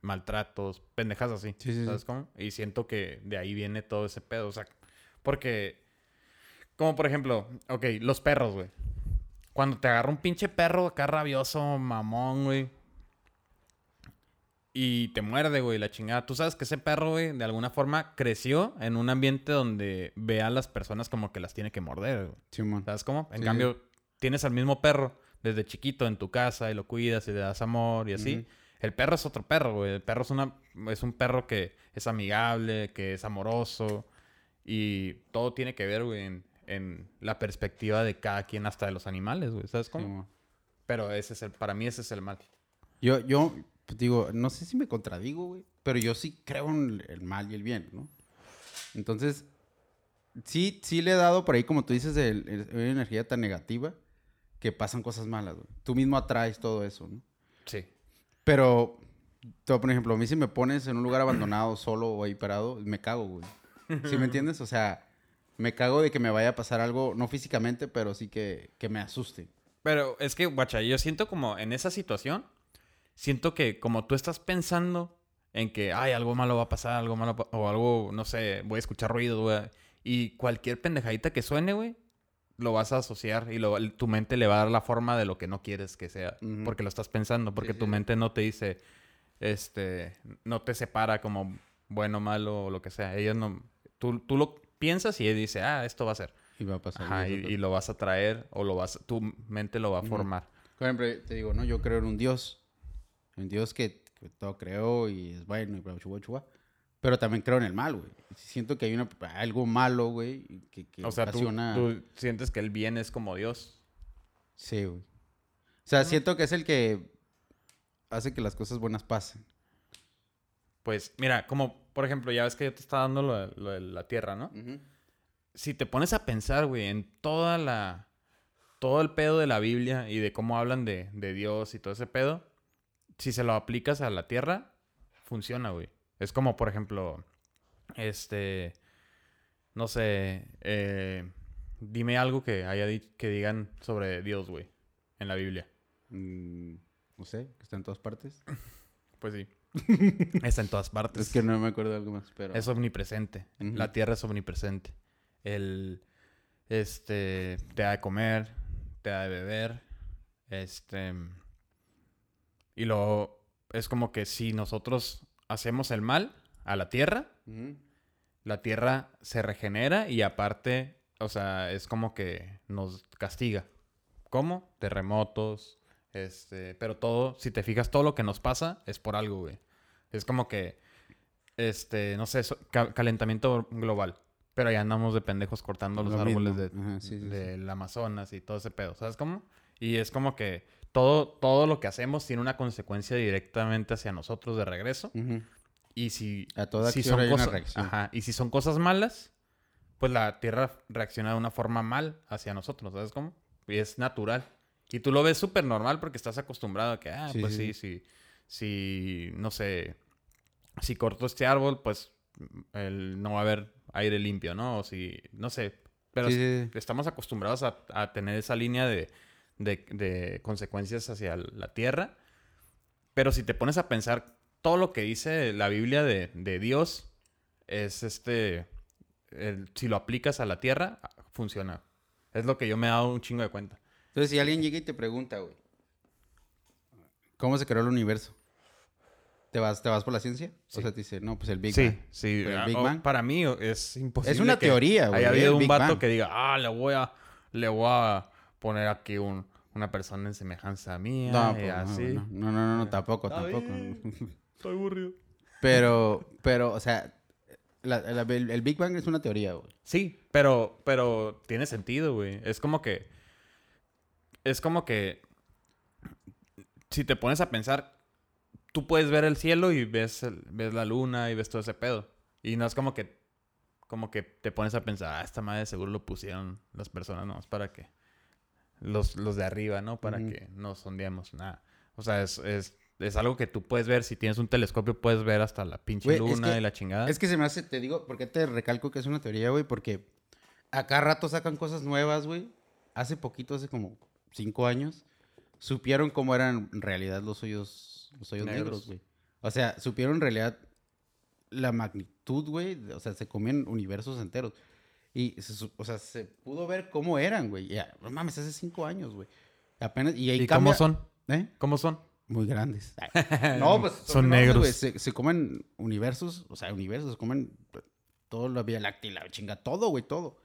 maltratos, pendejas así. Sí, sí, sí. ¿Sabes cómo? Y siento que de ahí viene todo ese pedo. O sea, porque... Como por ejemplo, ok, los perros, güey. Cuando te agarra un pinche perro acá rabioso, mamón, güey. Y te muerde, güey, la chingada. Tú sabes que ese perro, güey, de alguna forma creció en un ambiente donde ve a las personas como que las tiene que morder, güey. ¿Sabes cómo? En cambio, tienes al mismo perro desde chiquito en tu casa y lo cuidas y le das amor y así. Ujú. El perro es otro perro, güey. El perro es, una, es un perro que es amigable, que es amoroso. Y todo tiene que ver, güey, en, en la perspectiva de cada quien, hasta de los animales, güey. ¿Sabes cómo? Simón. Pero ese es el, para mí ese es el mal. Yo, yo pues, digo, no sé si me contradigo, güey, pero yo sí creo en el mal y el bien, ¿no? Entonces, sí, sí le he dado por ahí, como tú dices, el- el- una energía tan negativa que pasan cosas malas, güey. Tú mismo atraes todo eso, ¿no? Sí. Pero, tú, por ejemplo, a mí si me pones en un lugar abandonado, solo o ahí parado, me cago, güey. ¿Sí me entiendes? O sea, me cago de que me vaya a pasar algo, no físicamente, pero sí que, que me asuste. Pero es que, guacha, yo siento como en esa situación, siento que como tú estás pensando en que, ay, algo malo va a pasar, algo malo, o algo, no sé, voy a escuchar ruido, güey. Y cualquier pendejadita que suene, güey, lo vas a asociar y lo- tu mente le va a dar la forma de lo que no quieres que sea. Porque lo estás pensando, porque Sí, tu sí. mente no te dice, este, no te separa como bueno, malo o lo que sea. Ella no, tú, tú lo piensas y ella dice, ah, esto va a ser. Y va a pasar. Ajá, y, lo vas a traer o lo vas, tu mente lo va a formar. Por ejemplo, te digo, ¿no? Yo creo en un Dios. Un Dios que, que todo creó y es bueno y bla, chua, chua. Pero también creo en el mal, güey. Siento que hay una, algo malo, güey, que, que O sea, tú, ocasiona... tú sientes que el bien es como Dios. Sí, güey. O sea, siento que es el que hace que las cosas buenas pasen. Pues mira, como por ejemplo, ya ves que yo te estaba dando lo de, lo de la tierra, ¿no? Si te pones a pensar, güey, en toda la... Todo el pedo de la Biblia y de cómo hablan de, de Dios y todo ese pedo, si se lo aplicas a la tierra, funciona, güey. Es como, por ejemplo, este... No sé, eh, dime algo que haya que digan sobre Dios, güey, en la Biblia. Mm, no sé, que está en todas partes. Pues sí. Está en todas partes. Es que no me acuerdo de algo más, pero... Es omnipresente. La tierra es omnipresente. El, este, te da de comer, te da de beber, este, y luego es como que si nosotros hacemos el mal a la tierra, la tierra se regenera y aparte, o sea, es como que nos castiga. ¿Cómo? Terremotos, este, pero todo, si te fijas, todo lo que nos pasa es por algo, güey. Es como que, este, no sé, so- ca- calentamiento global. Pero ya andamos de pendejos cortando los Lo árboles de, Ajá, sí, sí, sí. del Amazonas y todo ese pedo. ¿Sabes cómo? Y es como que todo, todo lo que hacemos tiene una consecuencia directamente hacia nosotros de regreso. Ujú. Y si, A toda si son cosas, ajá, y si son cosas malas, pues la Tierra reacciona de una forma mal hacia nosotros, ¿sabes cómo? Y es natural. Y tú lo ves súper normal porque estás acostumbrado a que, ah, Sí, pues sí, sí, sí, si, no sé, si corto este árbol, pues el, no va a haber aire limpio, ¿no? O si, no sé, pero Sí, sí, sí. estamos acostumbrados a, a tener esa línea de, de- de consecuencias hacia la tierra. Pero si te pones a pensar, todo lo que dice la Biblia de, de Dios es este. el- si lo aplicas a la tierra, funciona. Es lo que yo me he dado un chingo de cuenta. Entonces, si alguien llega y te pregunta, güey, ¿cómo se creó el universo? ¿Te vas, ¿Te vas por la ciencia? Sí. O sea, te dice, no, pues el Big sí, Bang. sí. Pero el ah, Big o- Bang. Para mí es imposible. Es una que teoría, güey, Haya habido un Big vato Bang. que diga, ah, le voy a, le voy a poner aquí un, una persona en semejanza mía. No, y pues, no, así. no, no, no, no, no, tampoco, tampoco. Estoy aburrido. Pero, pero, o sea, la- la- el, el Big Bang es una teoría, güey. Sí, pero, pero tiene sentido, güey. Es como que. Es como que. Si te pones a pensar, tú puedes ver el cielo y ves, el- ves la luna y ves todo ese pedo. Y no es como que, como que te pones a pensar, ah, esta madre seguro lo pusieron las personas, no, es para que los, los de arriba, ¿no? Para que nos sondeemos, nada. O sea, es, es, es algo que tú puedes ver. Si tienes un telescopio, puedes ver hasta la pinche es luna que- y la chingada. Es que se me hace, te digo, ¿por qué te recalco que es una teoría, güey? Porque a cada rato sacan cosas nuevas, güey. Hace poquito, hace como cinco años, supieron cómo eran en realidad los hoyos, los hoyos Negros. negros, güey. O sea, supieron en realidad la magnitud, güey. O sea, se comían universos enteros. Y, se o sea, se pudo ver cómo eran, güey. Ya, no mames, hace cinco años, güey. Apenas, y ahí ¿Y cambia- cómo son? ¿Eh? ¿Cómo son? Muy grandes. No, pues Son negros. Se, se comen universos, o sea, universos, se comen todo la Vía Láctea, y la chinga, todo, güey, todo.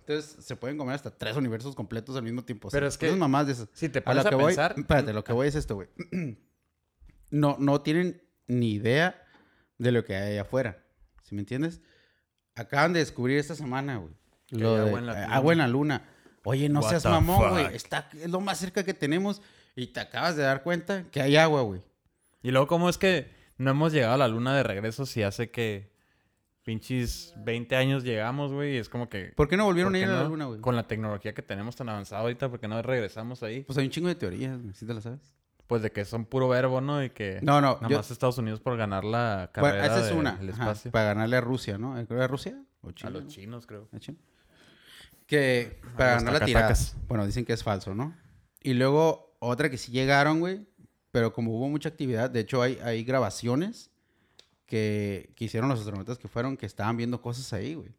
Entonces, se pueden comer hasta tres universos completos al mismo tiempo. o sea, Pero es que- mamás de esas. Si te A pones lo a, que voy, pensar... espérate, lo que voy es esto, güey. No, no tienen ni idea de lo que hay allá afuera. ¿Sí me entiendes? Acaban de descubrir esta semana, güey. Que Lo hay de- agua en la eh, luna. agua en la luna. Oye, no What seas mamón, güey. Está es lo más cerca que tenemos y te acabas de dar cuenta que hay agua, güey. Y luego, ¿cómo es que no hemos llegado a la luna de regreso si hace que pinches 20 años llegamos, güey? Y es como que... ¿Por qué no volvieron ¿por a ir a la luna, güey? Con la tecnología que tenemos tan avanzada ahorita, ¿por qué no regresamos ahí? Pues hay un chingo de teorías. ¿Sí te la sabes? Pues de que son puro verbo, ¿no? Y que No, no. nada yo- más Estados Unidos por ganar la bueno, carrera esa es del- una. ajá, espacio. para ganarle a Rusia, ¿no? ¿Creo que era Rusia? ¿O A China? los chinos, creo. ¿A China? Que para ganar la tirada. Bueno, dicen que es falso, ¿no? Y luego otra que sí llegaron, güey. Pero como hubo mucha actividad, de hecho hay, hay grabaciones que, que hicieron los astronautas que fueron, que estaban viendo cosas ahí, güey.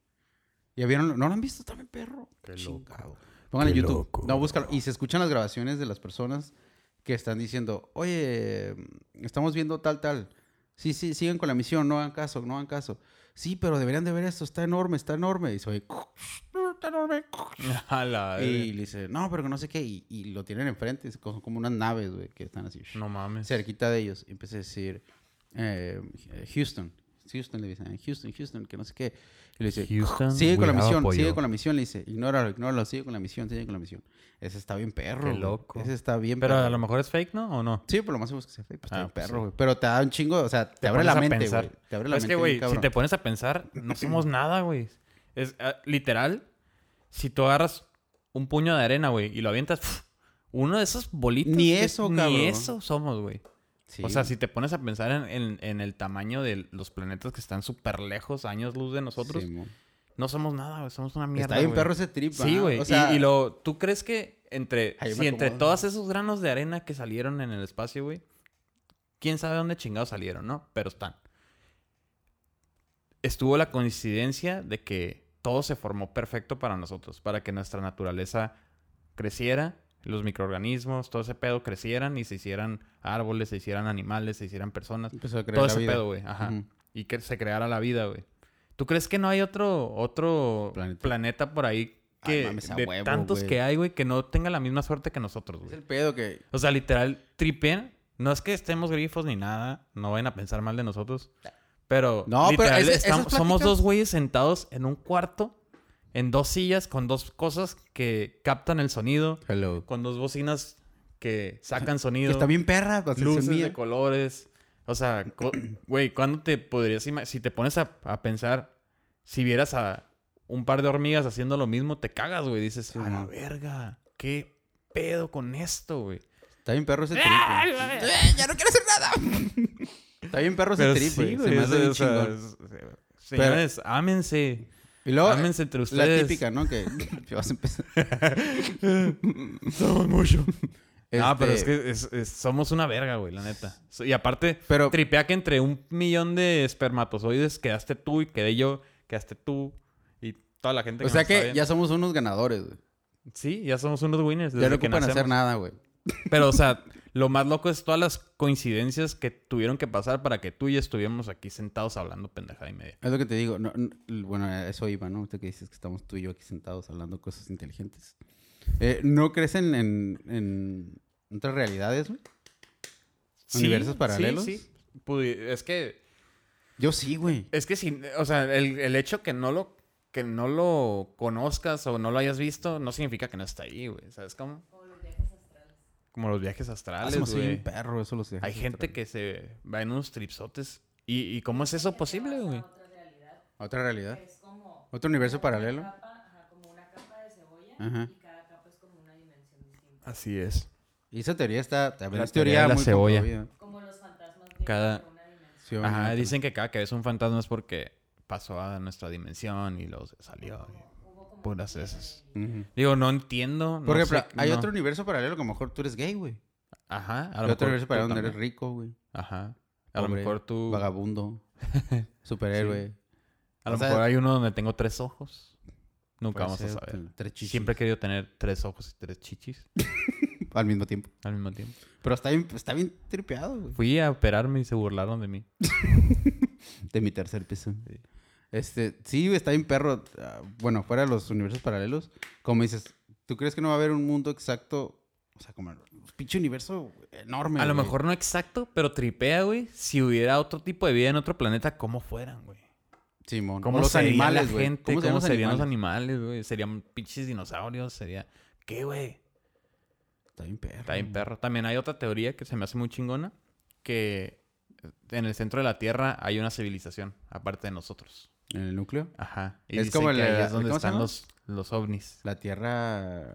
Ya vieron, ¿no lo han visto también, perro? Qué Chingado. Pónganle en YouTube. loco. No, búscalo. Y se escuchan las grabaciones de las personas que están diciendo, oye, estamos viendo tal, tal. Sí, sí, sigan con la misión, no hagan caso, no hagan caso. Sí, pero deberían de ver esto, está enorme, está enorme. Y soy, está enorme. Y le dice, no, pero que no sé qué. Y, y lo tienen enfrente, es como, unas naves, güey, que están así. No mames. Cerquita de ellos. Y empieza a decir, eh, Houston. Houston le dicen, Houston, Houston, que no sé qué. Y le dice, Houston, sigue con la misión, sigue con la misión. Le dice, ignóralo, ignóralo, sigue con la misión, sigue con la misión. Ese está bien perro. Qué loco. Ese está bien Pero perro. a lo mejor es fake, ¿no? ¿O no? Sí, por lo más seguro es que sea fake. Pues está Ah, bien pues perro, sí. güey. Pero te da un chingo, o sea, te, abre la mente, güey. Te abre la es mente. que, bien güey, si te pones a pensar, no somos nada, güey. Es ah, literal, si tú agarras un puño de arena, güey, y lo avientas, uno de esos bolitos. Ni que- eso, cabrón. Ni eso somos, güey. Sí. O sea, si te pones a pensar en, en- en el tamaño de los planetas que están súper lejos, años luz de nosotros, Sí, no somos nada, güey. Somos una mierda. Está bien güey. perro ese trip, Sí, güey. O sea, y, y lo, ¿tú crees que entre, entre todos esos granos de arena que salieron en el espacio, güey, quién sabe dónde chingados salieron, ¿no? Pero están. Estuvo la coincidencia de que todo se formó perfecto para nosotros, para que nuestra naturaleza creciera, los microorganismos, todo ese pedo crecieran y se hicieran árboles, se hicieran animales, se hicieran personas. empezó a creer Todo la ese vida. pedo, güey. Ajá. Y que se creara la vida, güey. ¿Tú crees que no hay otro, otro Planeta. planeta, por ahí Ay, que mames, de huevo, tantos que hay, güey, que no tenga la misma suerte que nosotros, Es güey? el pedo que... O sea, literal, tripen. No es que estemos grifos ni nada. No vayan a pensar mal de nosotros. Pero, No, pero ese- estamos- somos dos güeyes sentados en un cuarto, en dos sillas, con dos cosas que captan el sonido, Hello. con dos bocinas que sacan sonido está bien perra. pues, se luces de colores. O sea, güey, ¿cuándo te podrías imaginar? Si te pones a, a pensar, si vieras a un par de hormigas haciendo lo mismo, te cagas, güey. Dices, a la verga, ¿qué pedo con esto, güey? Está bien perro ese trip. Eh, ¡Ya no quiero hacer nada! Está bien perro ese Pero trip, sí, güey. Se güey. me hace bien chingón. es- Señores, ámense. Y luego, Ámense entre la ustedes. típica, ¿no? Que que vas a empezar... Somos mucho. Pero es Este, que es- es- somos una verga, güey, la neta. Y aparte, Pero- tripea que entre un millón de espermatozoides quedaste tú y quedé yo, quedaste tú y toda la gente O que sea nos está que ya somos unos ganadores, güey. Sí, ya somos unos winners desde Ya no que ocupan hacer nacemos. nada, güey. Pero, o sea, lo más loco es todas las coincidencias que tuvieron que pasar para que tú y yo estuviéramos aquí sentados hablando pendejada y media. Es lo que te digo. no- no- bueno, eso iba, ¿no? Ahorita que dices que estamos tú y yo aquí sentados hablando cosas inteligentes. Eh, ¿No crees en, otras realidades, güey? ¿Universos paralelos? Sí, sí. Es que Yo sí, güey. Es que si, o sea, el, el hecho que no lo que no lo conozcas o no lo hayas visto no significa que no está ahí, güey. ¿Sabes cómo? Como los viajes Ah, astrales, hace güey. bien perro, eso lo sé. Hay gente que se va en unos tripsotes. ¿Y, y cómo es eso posible, güey? Otra realidad. Otra realidad. Es como Otro universo paralelo. capa, ajá, como una capa de cebolla Ajá. y cada capa es como una dimensión distinta. Así es. Y esa teoría está... También La es teoría teoría de la muy cebolla. Como los fantasmas Cada- por una dimensión. Sí, Ajá, dicen que cada que ves un fantasma es porque pasó a nuestra dimensión y luego se salió. y Puras esas. Digo, no entiendo. Por no ejemplo, sé- hay no. otro universo paralelo que a lo mejor tú eres gay, güey. Ajá. A Hay lo otro mejor universo paralelo donde eres rico, güey. Ajá. A lo mejor tú. Vagabundo. Superhéroe. A lo O sea- mejor hay uno donde tengo tres ojos. Nunca vamos a saber. tres chichis. Siempre he querido tener tres ojos y tres chichis Al mismo tiempo. al mismo tiempo. Pero está bien, está bien tripeado, güey. Fui a operarme y se burlaron de mí. De mi tercer piso. Sí. Este, sí, está bien perro. Ah, Bueno, fuera de los universos paralelos. Como dices, ¿tú crees que no va a haber un mundo exacto? O sea, como el pinche universo enorme. A lo mejor no exacto, pero tripea, güey. Si hubiera otro tipo de vida en otro planeta, ¿cómo fueran, güey? Simón. ¿Cómo O los animales, la güey. gente? ¿Cómo, ¿Cómo, serían los animales, güey? Serían pinches dinosaurios, sería... ¿Qué, güey? Está bien perro. Está bien perro. También hay otra teoría que se me hace muy chingona, que en el centro de la Tierra hay una civilización, aparte de nosotros. ¿En el núcleo? Ajá. Y Es como que ahí es donde ¿cómo se están los, los ovnis. La Tierra...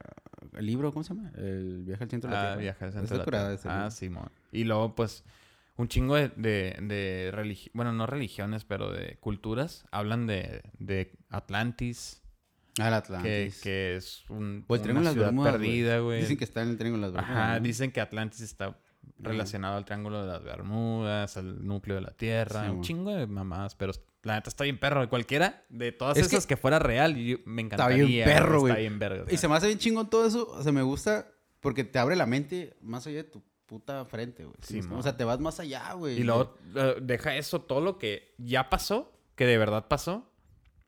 ¿El libro? ¿Cómo se llama? El viaje al centro de la Ah, Tierra. viajar al Está centro de la Tierra. ese Ah. Simón. Y luego, pues, un chingo de, de, de religi- bueno, no religiones, pero de culturas, hablan de, de Atlantis, Ah, el Atlantis. que es un, de una las ciudad Bermudas, perdida, güey. Dicen que está en el Triángulo de las Bermudas. Ajá, ¿no? dicen que Atlantis está relacionado al Triángulo de las Bermudas, al núcleo de la Tierra, Sí, un chingo de mamadas, pero la neta está bien perro. Cualquiera de todas Es esas que, fuera real, yo- me Está encantaría. bien perro, güey. Está bien verga. Y se me hace bien chingón todo eso. O sea, me gusta porque te abre la mente más allá de tu puta frente, güey. O sea, te vas más allá, güey. Y luego eh, deja eso, todo lo que ya pasó, que de verdad pasó,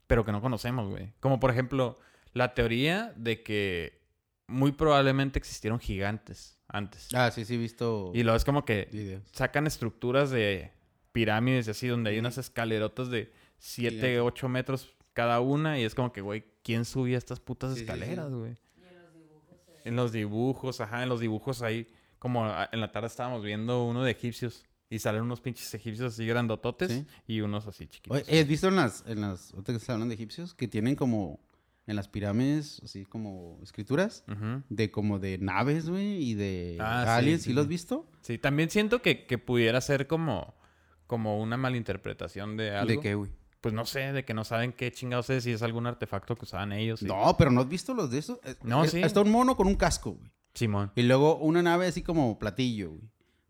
pero que no conocemos, güey. Como por ejemplo, la teoría de que muy probablemente existieron gigantes antes. Ah, sí, sí, he visto Y luego es como que videos. sacan estructuras de pirámides y así, donde hay unas escalerotas de 7, Gigantes. 8 metros cada una. Y es como que, güey, ¿quién subía estas putas Sí, sí, sí. escaleras, güey? Y en los dibujos se En los dibujos, ajá, en los dibujos ahí, como a- en la tarde estábamos viendo uno de egipcios. Y salen unos pinches egipcios así grandototes Sí. y unos así chiquitos. Oye, ¿has visto en las, en las, ahorita que estás hablando de egipcios, que tienen como, en las pirámides, así como escrituras, de como de naves, güey, y de Ah, sí, aliens, sí, ¿sí, lo has sí. visto? Sí, también siento que, que pudiera ser como, como una malinterpretación de algo. ¿De qué, güey? Pues no sé, de que no saben qué chingados es, si es algún artefacto que usaban ellos. y- No, pero ¿no has visto los de esos? Es- No, es- sí. Está un mono con un casco, güey. Simón. Y luego una nave así como platillo, güey.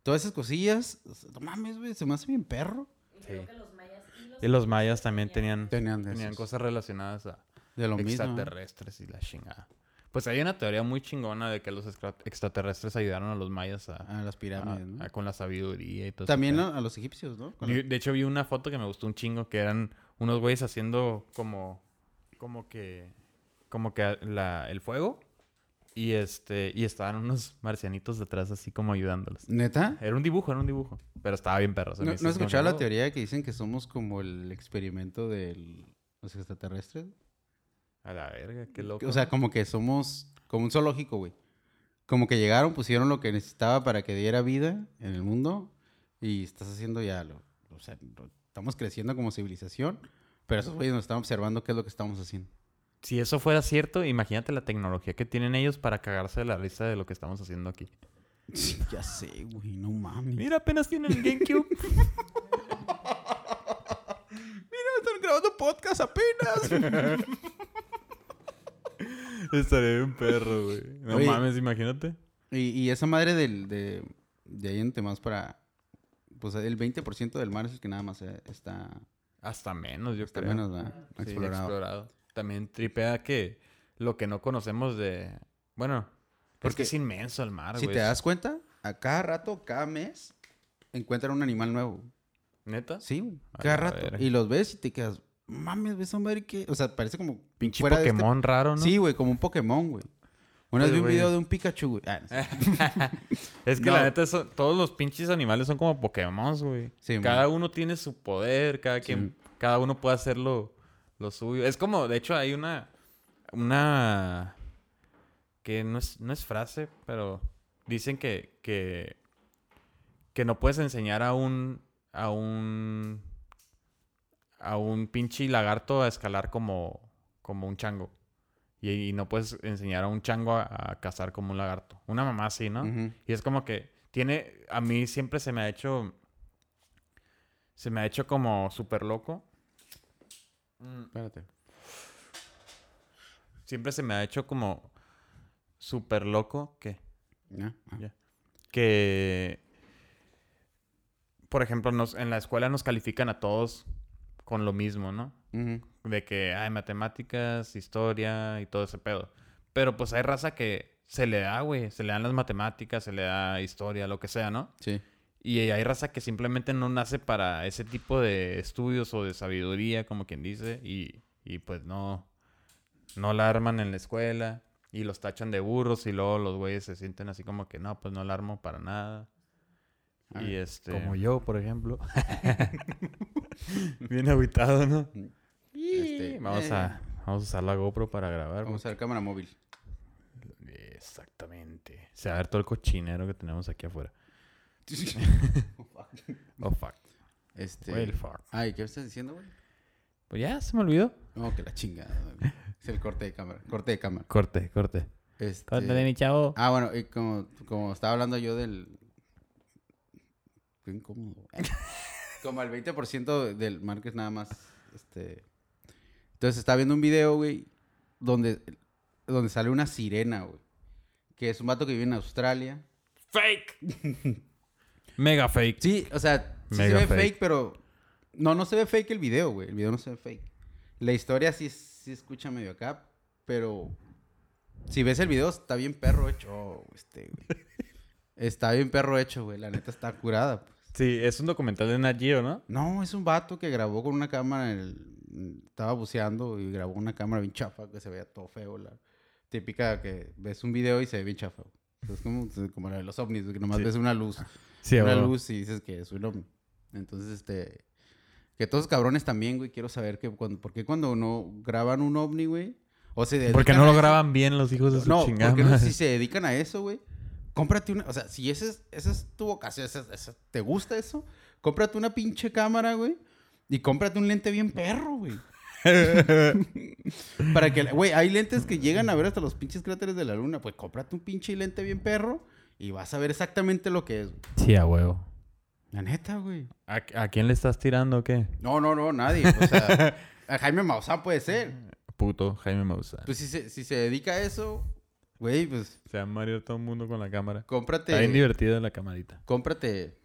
Todas esas cosillas, no mames, güey, se me hace bien perro. Y creo Sí. que los mayas y los Y los mayas también tenían, Tenían de tenían cosas relacionadas a De lo mismo. extraterrestres y la chingada. Pues hay una teoría muy chingona de que los extra- extraterrestres ayudaron a los mayas a, A las pirámides, a- ¿no? a- con la sabiduría y todo eso. También a, a los egipcios, ¿no? De hecho, vi una foto que me gustó un chingo, que eran unos güeyes haciendo como, como que, como que la, el fuego. Y este, y estaban unos marcianitos detrás así como ayudándolos. ¿Neta? Era un dibujo, era un dibujo. Pero estaba bien perro. ¿No, ¿no que, la teoría que dicen que somos como el experimento de los extraterrestres? A la verga, qué loco. O sea, como que somos como un zoológico, güey. Como que llegaron, pusieron lo que necesitaba para que diera vida en el mundo y estás haciendo ya lo... O sea, lo- estamos creciendo como civilización, pero esos güeyes nos están observando qué es lo que estamos haciendo. Si eso fuera cierto, imagínate la tecnología que tienen ellos para cagarse de la risa de lo que estamos haciendo aquí. Sí, ya sé, güey, no mames. Mira, apenas tienen el GameCube. están grabando podcast apenas. Estaría bien perro, güey. No Oye. mames, imagínate. y, y esa madre del, de, de ahí en temas para... Pues el 20% del mar es el que nada más eh, está, Hasta menos, yo está creo. menos ¿verdad? Sí, explorado. explorado. También tripea que lo que no conocemos de... Bueno, porque que es inmenso el mar, Si te das cuenta, a cada rato, cada mes, encuentran un animal nuevo. ¿Neta? Sí, Cada rato. Y los ves y te quedas, mames, ves a madre que... O sea, parece como... Pinche fuera de este- Pokémon raro, ¿no? Sí, güey, como un Pokémon, güey. Una vez vi un video de un Pikachu, güey. Ah, no. Es que No. la neta, eso- todos los pinches animales son como Pokémon, güey. Sí, cada man. uno tiene su poder, cada quien, cada uno puede hacer lo, lo suyo. Es como, de hecho, hay una, una, que no es, no es frase, pero dicen que, que, que no puedes enseñar a un, a un, a un pinche lagarto a escalar como, como un chango. Y, y no puedes enseñar a un chango a, a cazar como un lagarto. Una mamá así, ¿no? Y es como que tiene, a mí siempre se me ha hecho, se me ha hecho como súper loco. Espérate. Siempre se me ha hecho como súper loco que. Ah. Que, por ejemplo, nos, en la escuela nos califican a todos con lo mismo, ¿no? De que hay matemáticas, historia y todo ese pedo. Pero pues hay raza que se le da, güey. Se le dan las matemáticas, se le da historia, lo que sea, ¿no? Sí. Y hay raza que simplemente no nace para ese tipo de estudios o de sabiduría, como quien dice, y, y pues no, no la arman en la escuela y los tachan de burros y luego los güeyes se sienten así como que no, pues no la armo para nada. Ah, y este... Como yo, por ejemplo. Bien aguitado, ¿no? Este, Vamos a, vamos a usar la GoPro para grabar. Vamos a ver cámara móvil. Exactamente. Se va a ver todo el cochinero que tenemos aquí afuera. Oh, fuck. Este. Well, fuck. Ay, ¿qué estás diciendo, güey? Pues ya, se me olvidó. No, que la chingada. güey. Es el corte de cámara. Corte de cámara. Corte, corte. Este... Corte de mi chavo. Ah, bueno, y como, como estaba hablando yo del. Qué incómodo. como el 20% del market nada más. Este. Entonces estaba viendo un video, güey, donde, donde sale una sirena, güey. Que es un vato que vive en Australia. Fake. Mega fake. Sí, o sea, sí Mega se ve fake. fake. pero. No, no se ve fake el video, güey. El video no se ve fake. La historia sí, sí escucha medio acá, pero. Si ves el video, está bien perro hecho, este, güey. Está bien perro hecho, güey. La neta está curada. Sí, es un documental de Nat Geo, ¿no? No, es un vato que grabó con una cámara. en el- Estaba buceando y grabó una cámara bien chafa que se veía todo feo. La típica que ves un video y se ve bien chafa. Es como, como la de los ovnis, que nomás Sí. ves una luz Sí, una luz y dices que es un ovni. Entonces, este... Que todos cabrones también, güey. Quiero saber que cuando... ¿Por qué cuando no graban un ovni, güey? O se Porque no a lo eso? graban bien los hijos de su No, chingada. porque no, si se dedican a eso, güey. Cómprate una... O sea, si es, esa es tu vocación, esa- esa- ¿te gusta eso? Cómprate una pinche cámara, güey. Y cómprate un lente bien perro, güey. Para que... Güey, hay lentes que llegan a ver hasta los pinches cráteres de la luna. Pues cómprate un pinche lente bien perro y vas a ver exactamente lo que es. güey. Sí, a huevo. La neta, güey. ¿A, a quién le estás tirando o qué? No, no, no, nadie. O sea, a Jaime Maussan puede ser. Puto Jaime Maussan. Pues si se, si se dedica a eso, güey, pues Se va a marear todo el mundo con la cámara. cómprate. Está bien divertida la camarita. Cómprate.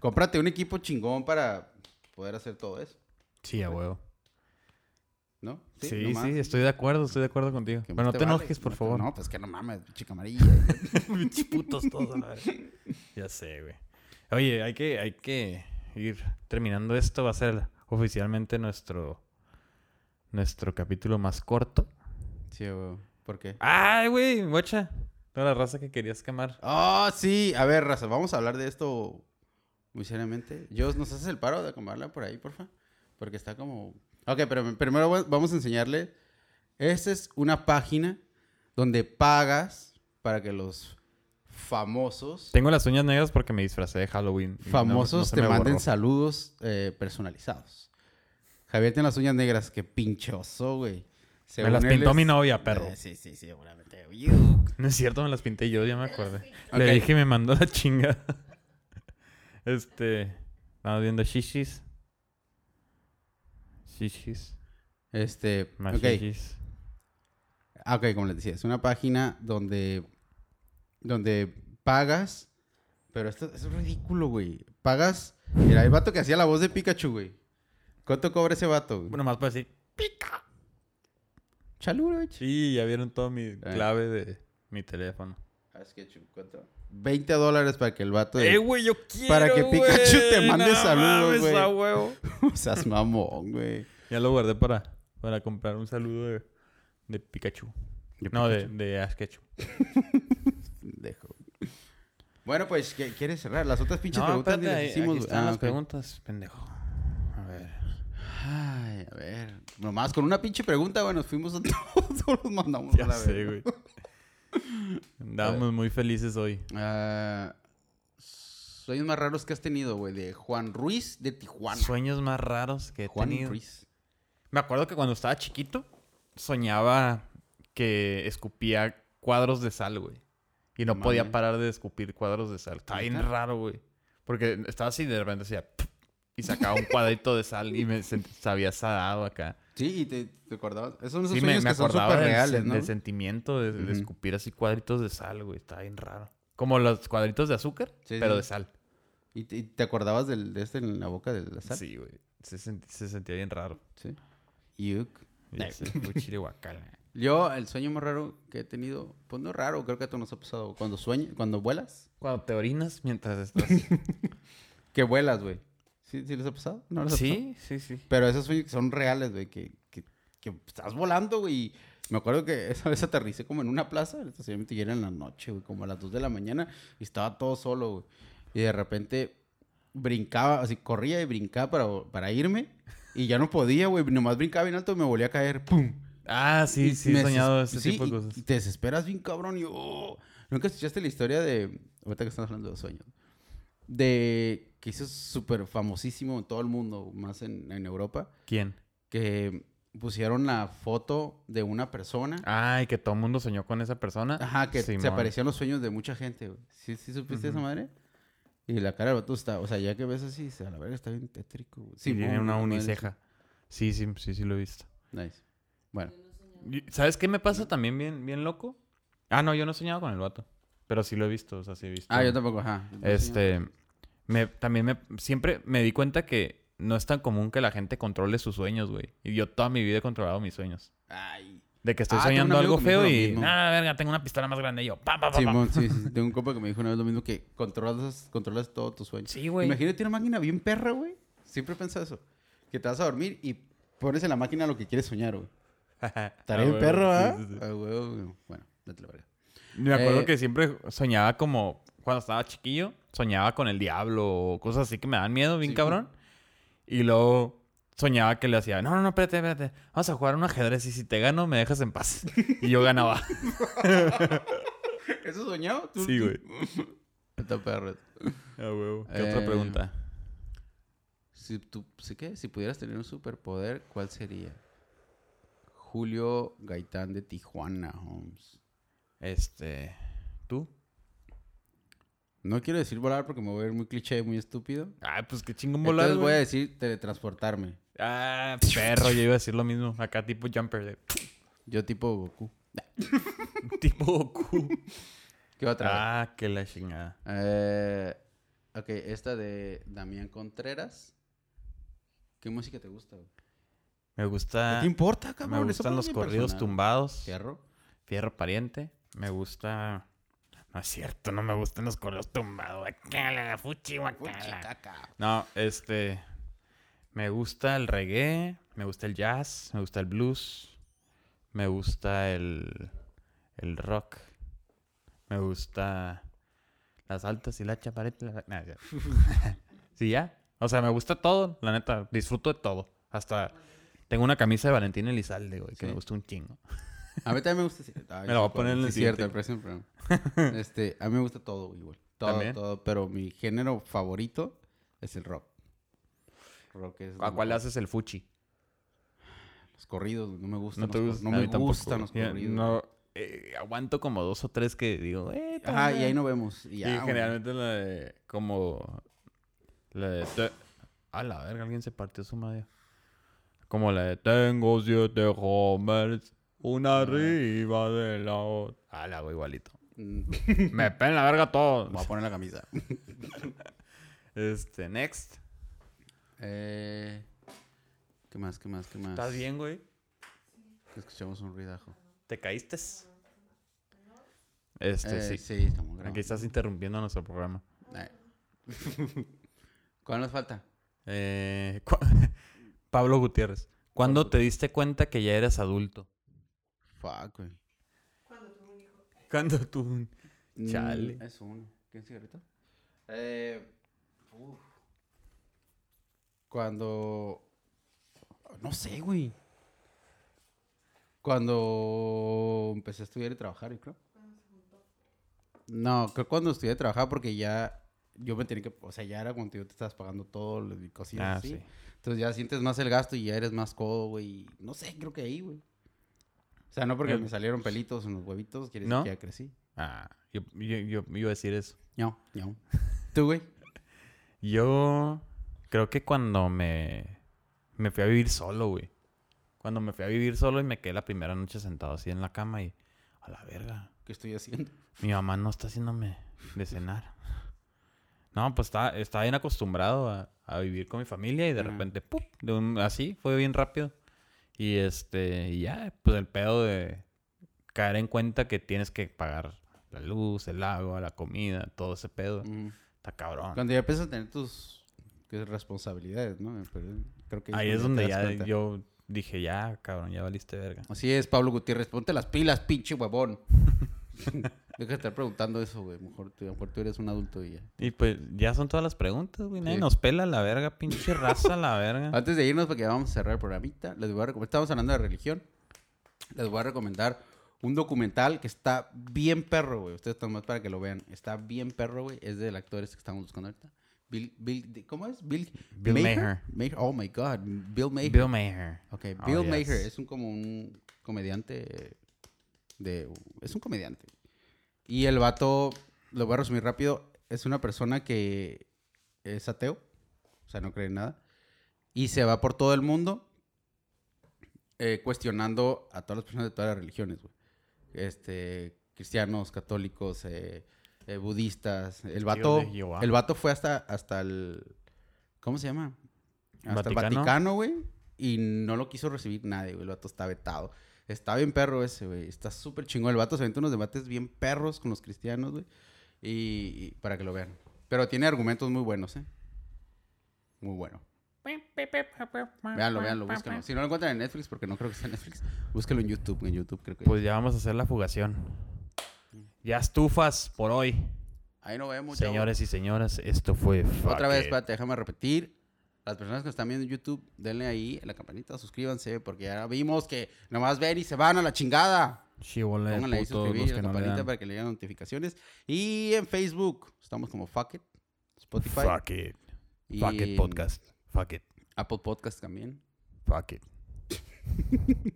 cómprate un equipo chingón para poder hacer todo eso, Sí, a huevo. ¿no? Sí, nomás. sí, estoy de acuerdo, estoy de acuerdo contigo. Pero no te vale. enojes, por No, favor. No, pues que no mames, chica amarilla. Putos todos a verga. Ya sé, güey. Oye, hay que, hay que ir terminando esto. Va a ser oficialmente nuestro, nuestro capítulo más corto. sí, güey. ¿Por qué? Ay, güey, guacha. Toda la raza que querías quemar. Ah, sí. A ver, Raza, vamos a hablar de esto muy seriamente. Dios, ¿nos haces el paro de acomodarla por ahí, porfa? Porque está como... Ok, pero primero va- vamos a enseñarle. Esta es una página donde pagas para que los famosos... Tengo las uñas negras porque me disfracé de Halloween. no- famosos no te manden borró. saludos eh, personalizados. Javier tiene las uñas negras. Qué pinchoso, güey. Me las pintó es- mi novia, perro. Eh, sí, sí, sí, seguramente. No es cierto, me las pinté yo, ya me acordé. Le dije y me mandó la chinga. este. Estamos viendo shishis. Shishis. Este, Más ok. shishis. Ah, ok, como les decía, es una página donde, donde pagas, pero esto, esto es ridículo, güey. Pagas, mira, el vato que hacía la voz de Pikachu, güey. ¿Cuánto cobra ese vato? güey? Bueno, más para decir. Chaluro, güey. Sí, ya vieron toda mi clave de mi teléfono. Ah, es que chu- ¿cuánto? 20 dólares para que el vato de... ¡Eh, güey, yo quiero! Para que Pikachu te mande No saludos, güey. a huevo. Seas mamón, güey. Ya lo guardé para, para comprar un saludo de, de Pikachu. De No, de, Pikachu. de Ash. Pendejo. Bueno, pues, ¿qué- ¿quieres cerrar? Las otras pinches No, preguntas ni espérate, las ahí- hicimos. aquí están Ah, las preguntas, pendejo. A ver. Ay, a ver. Nomás con una pinche pregunta, güey, nos fuimos a todos, los mandamos a Ya la sé, güey. Andábamos muy felices hoy. Ah, sueños más raros que has tenido, güey. De Juan Ruiz de Tijuana. Sueños más raros que he Juan tenido. Ruiz. Me acuerdo que cuando estaba chiquito, soñaba que escupía cuadros de sal, güey. Y no podía parar de escupir cuadros de sal. Estaba bien raro, güey. Porque estaba así y de repente hacía... Y sacaba un cuadrito de sal y me sabía sadado acá. Sí, y te, te acordabas. Esos son esos Sí, me, sueños me que son acordaba súper del, reales, del sentimiento de, escupir así cuadritos de sal, güey. Estaba bien raro. Como los cuadritos de azúcar, Sí, pero sí. de sal. ¿Y te, y te acordabas del, de este en la boca de la sal? Sí, güey. Se, sent- se sentía bien raro. Sí. Yuk. Guacala. Yo, el sueño más raro que he tenido, pues no es raro, creo que a todos nos ha pasado. Cuando sueñas, cuando vuelas, Cuando te orinas mientras estás... que vuelas, güey. ¿Sí, ¿Sí les ha pasado? ¿No les ha pasado? sí, sí, sí. Pero esos sueños que son reales, güey, que, que, que estás volando, güey. Me acuerdo que esa vez aterricé como en una plaza, el estacionamiento ya era en la noche, güey, como a las 2 de la mañana, y estaba todo solo, güey. Y de repente brincaba, así corría y brincaba para, para irme, y ya no podía, güey, nomás brincaba bien alto y me volvía a caer, ¡pum! Ah, sí, Y sí, he soñado ese sí, tipo de cosas. Y te desesperas bien cabrón y oh, ¿Nunca escuchaste la historia de... Ahorita que estamos hablando de sueños. De... Que hizo súper famosísimo en todo el mundo, más en, en Europa. ¿Quién? Que pusieron la foto de una persona. Ay, que todo el mundo soñó con esa persona. Ajá, que se Simón. aparecían los sueños de mucha gente, güey. ¿Sí, sí supiste esa Ujú. madre? Y la cara del vato está... O sea, ya que ves así, a la verga está bien tétrico, güey. Sí, tiene una madre, uniceja. Sí, sí, sí, sí lo he visto. Nice. Bueno. ¿Sabes qué me pasa también bien, bien loco? Ah, no, yo no he soñado con el vato. Pero sí lo he visto, o sea, sí he visto. Ah, yo tampoco, ajá. Este, me, también me, siempre me di cuenta que no es tan común que la gente controle sus sueños, güey. Y yo toda mi vida he controlado mis sueños. Ay. De que estoy Ah, un soñando algo feo y, nada, verga, tengo una pistola más grande y yo, pa, pa, pa, pa. Sí, sí. Tengo un compa que me dijo una vez lo mismo que controlas, controlas todos tus sueños. Sí, güey. Imagínate una máquina bien perra, güey. Siempre pensado eso. Que te vas a dormir y pones en la máquina lo que quieres soñar, güey. Bien güey, perro, sí, ¿ah? sí, sí. Ah, güey, güey. Bueno, date la verga. Me acuerdo Eh, que siempre soñaba como cuando estaba chiquillo, soñaba con el diablo o cosas así que me dan miedo, bien Sí, cabrón. Y luego soñaba que le hacía, no, no, no, espérate, espérate, vamos a jugar un ajedrez y si te gano me dejas en paz. y yo ganaba. ¿Eso soñado? ¿Tú- sí, güey. Está perro. Ah, huevo. ¿Qué Eh, otra pregunta? Si tú, ¿sí qué? Si pudieras tener un superpoder, ¿cuál sería? Julio Gaitán de Tijuana, Holmes. Este, ¿tú? No quiero decir volar porque me voy a ver muy cliché, muy estúpido. Ay, pues qué chingón volar, Entonces voy a decir teletransportarme. Ah, perro, yo iba a decir lo mismo. Acá tipo jumper de Yo tipo Goku. tipo Goku. ¿Qué otra? Ah, que la chingada. Eh, ok, esta de Damián Contreras. ¿Qué música te gusta? güey? Me ¿Qué gusta te importa, me cabrón? Eso gustan los corridos personal. tumbados. ¿Fierro? Fierro pariente. Me gusta. No es cierto, no me gustan los correos tumbados. Guacala, fuchi, guacala. No, este. Me gusta el reggae, me gusta el jazz, me gusta el blues, me gusta el. el rock, me gusta las altas y la chapareta. la- nah, ya. sí, ya. O sea, me gusta todo, la neta. Disfruto de todo. Hasta. Tengo una camisa de Valentín Elizalde, güey, que Sí. me gusta un chingo. A mí también me gusta. Ay, Me lo voy a poner en el sí, cierto, el programa. Este, a mí me gusta todo, igual. Todo, ¿También? todo. Pero mi género favorito es el rock. Rock es. ¿A cuál le haces el fuchi? Los corridos, no me gustan. No te los No me gustan los corridos. No, eh, aguanto como dos o tres que digo, eh, Ajá, y ahí no vemos. Y ya, generalmente la de. Como. La de. te- A la verga, alguien se partió su madre. Como la de. Tengo siete homers. Una arriba de la otra. A la güey, igualito. Mm, Me pen la verga todo. Voy a poner la camisa. Este, next. Eh, ¿Qué más? ¿Qué más? ¿Qué más? ¿Estás bien, güey? Escuchamos un ruidajo. ¿Te caíste? Este, Eh, sí. sí, estamos grabando. Aquí estás interrumpiendo nuestro programa. Eh. ¿Cuál nos falta? Eh, Pablo Gutiérrez. ¿Cuándo te diste cuenta que ya eres adulto? Fuck, güey. Cuando tú... Mm, Chale. Es uno. ¿Qué cigarrito? Eh, uf. Cuando. No sé, güey. Cuando empecé a estudiar y trabajar, yo creo. No, creo que cuando estudié trabajaba porque ya yo me tenía que, o sea, ya era cuando yo te estabas pagando todo y cosillas Ah, así. sí. Entonces ya sientes más el gasto y ya eres más codo, güey. y No sé, creo que ahí, güey. O sea, no porque me salieron pelitos en los huevitos, quiere decir ¿No? que ya crecí. Ah, yo, yo, yo iba a decir eso. No, no. ¿Tú, güey? Yo creo que cuando me, me fui a vivir solo, güey. Cuando me fui a vivir solo y me quedé la primera noche sentado así en la cama y... A la verga. ¿Qué estoy haciendo? Mi mamá no está haciéndome de cenar. No, pues estaba, estaba bien acostumbrado a, a vivir con mi familia y de repente, un, así, fue bien rápido. Y este, y ya, pues el pedo de caer en cuenta que tienes que pagar la luz, el agua, la comida, todo ese pedo. Está cabrón. Cuando ya empiezas a tener tus responsabilidades, ¿no? Pero creo que Ahí es donde ya cuenta. yo dije, ya, cabrón, ya valiste verga. Así es, Pablo Gutiérrez. Ponte las pilas, pinche huevón. Deja de estar preguntando eso, güey. Mejor, tú- mejor tú eres un adulto y ya. Y pues ya son todas las preguntas, güey. Nadie Sí. nos pela la verga, pinche raza, la verga. Antes de irnos, porque ya vamos a cerrar el programita, les voy a recomendar, estamos hablando de religión, les voy a recomendar un documental que está bien perro, güey. Ustedes están más para que lo vean. Está bien perro, güey. Es del actor este que estamos buscando ahorita. Bill, Bill, ¿cómo es? Bill, Bill Maher. Maher. Oh my God, Bill Maher. Bill Maher. Ok, Oh, Bill yes. Maher es un como un comediante de es un comediante. Y el vato, lo voy a resumir rápido, es una persona que es ateo, o sea, no cree en nada, y se va por todo el mundo eh, cuestionando a todas las personas de todas las religiones, güey. Este, cristianos, católicos, eh, eh, budistas. El vato, el vato fue hasta, hasta el, ¿cómo se llama? Hasta el ¿Vaticano? Vaticano, güey. Y no lo quiso recibir nadie, güey. El vato está vetado. Está bien perro ese, güey. Está súper chingón. El vato se aventa unos debates bien perros con los cristianos, güey. Y, y para que lo vean. Pero tiene argumentos muy buenos, ¿eh? Muy bueno. Véanlo, véanlo, búsquenlo. Si no lo encuentran en Netflix, porque no creo que esté en Netflix, búsquenlo en YouTube. En YouTube creo que... Pues ya vamos a hacer la fugación. Ya estufas por hoy. Ahí nos vemos. Señores y señoras, esto fue Otra vez, espérate, déjame repetir. Las personas que están viendo en YouTube, denle ahí en la campanita, suscríbanse, porque ya vimos que nomás ven y se van a la chingada. Chivole, Pónganle ahí suscribir y la que no campanita para que le lleguen notificaciones. Y en Facebook, estamos como Fuck It, Spotify. Fuck it. y Fuck it podcast. Fuck it. Apple Podcast también. Fuck it.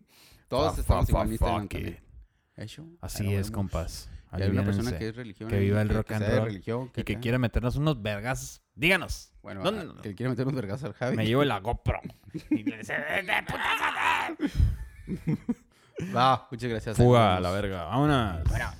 Todos estamos fuck, igual en fuck, Instagram fuck también. Así es, vemos. compas. Y hay una persona que es religión. Que viva el rock que and roll. religión, Y que acá. quiere meternos unos vergas. Díganos. Bueno, ¿dónde, a, que quiere meter un vergazo al Javi. Me llevo la GoPro. y le dice, Va, muchas gracias. Fuga a la verga. Vámonos. Bueno.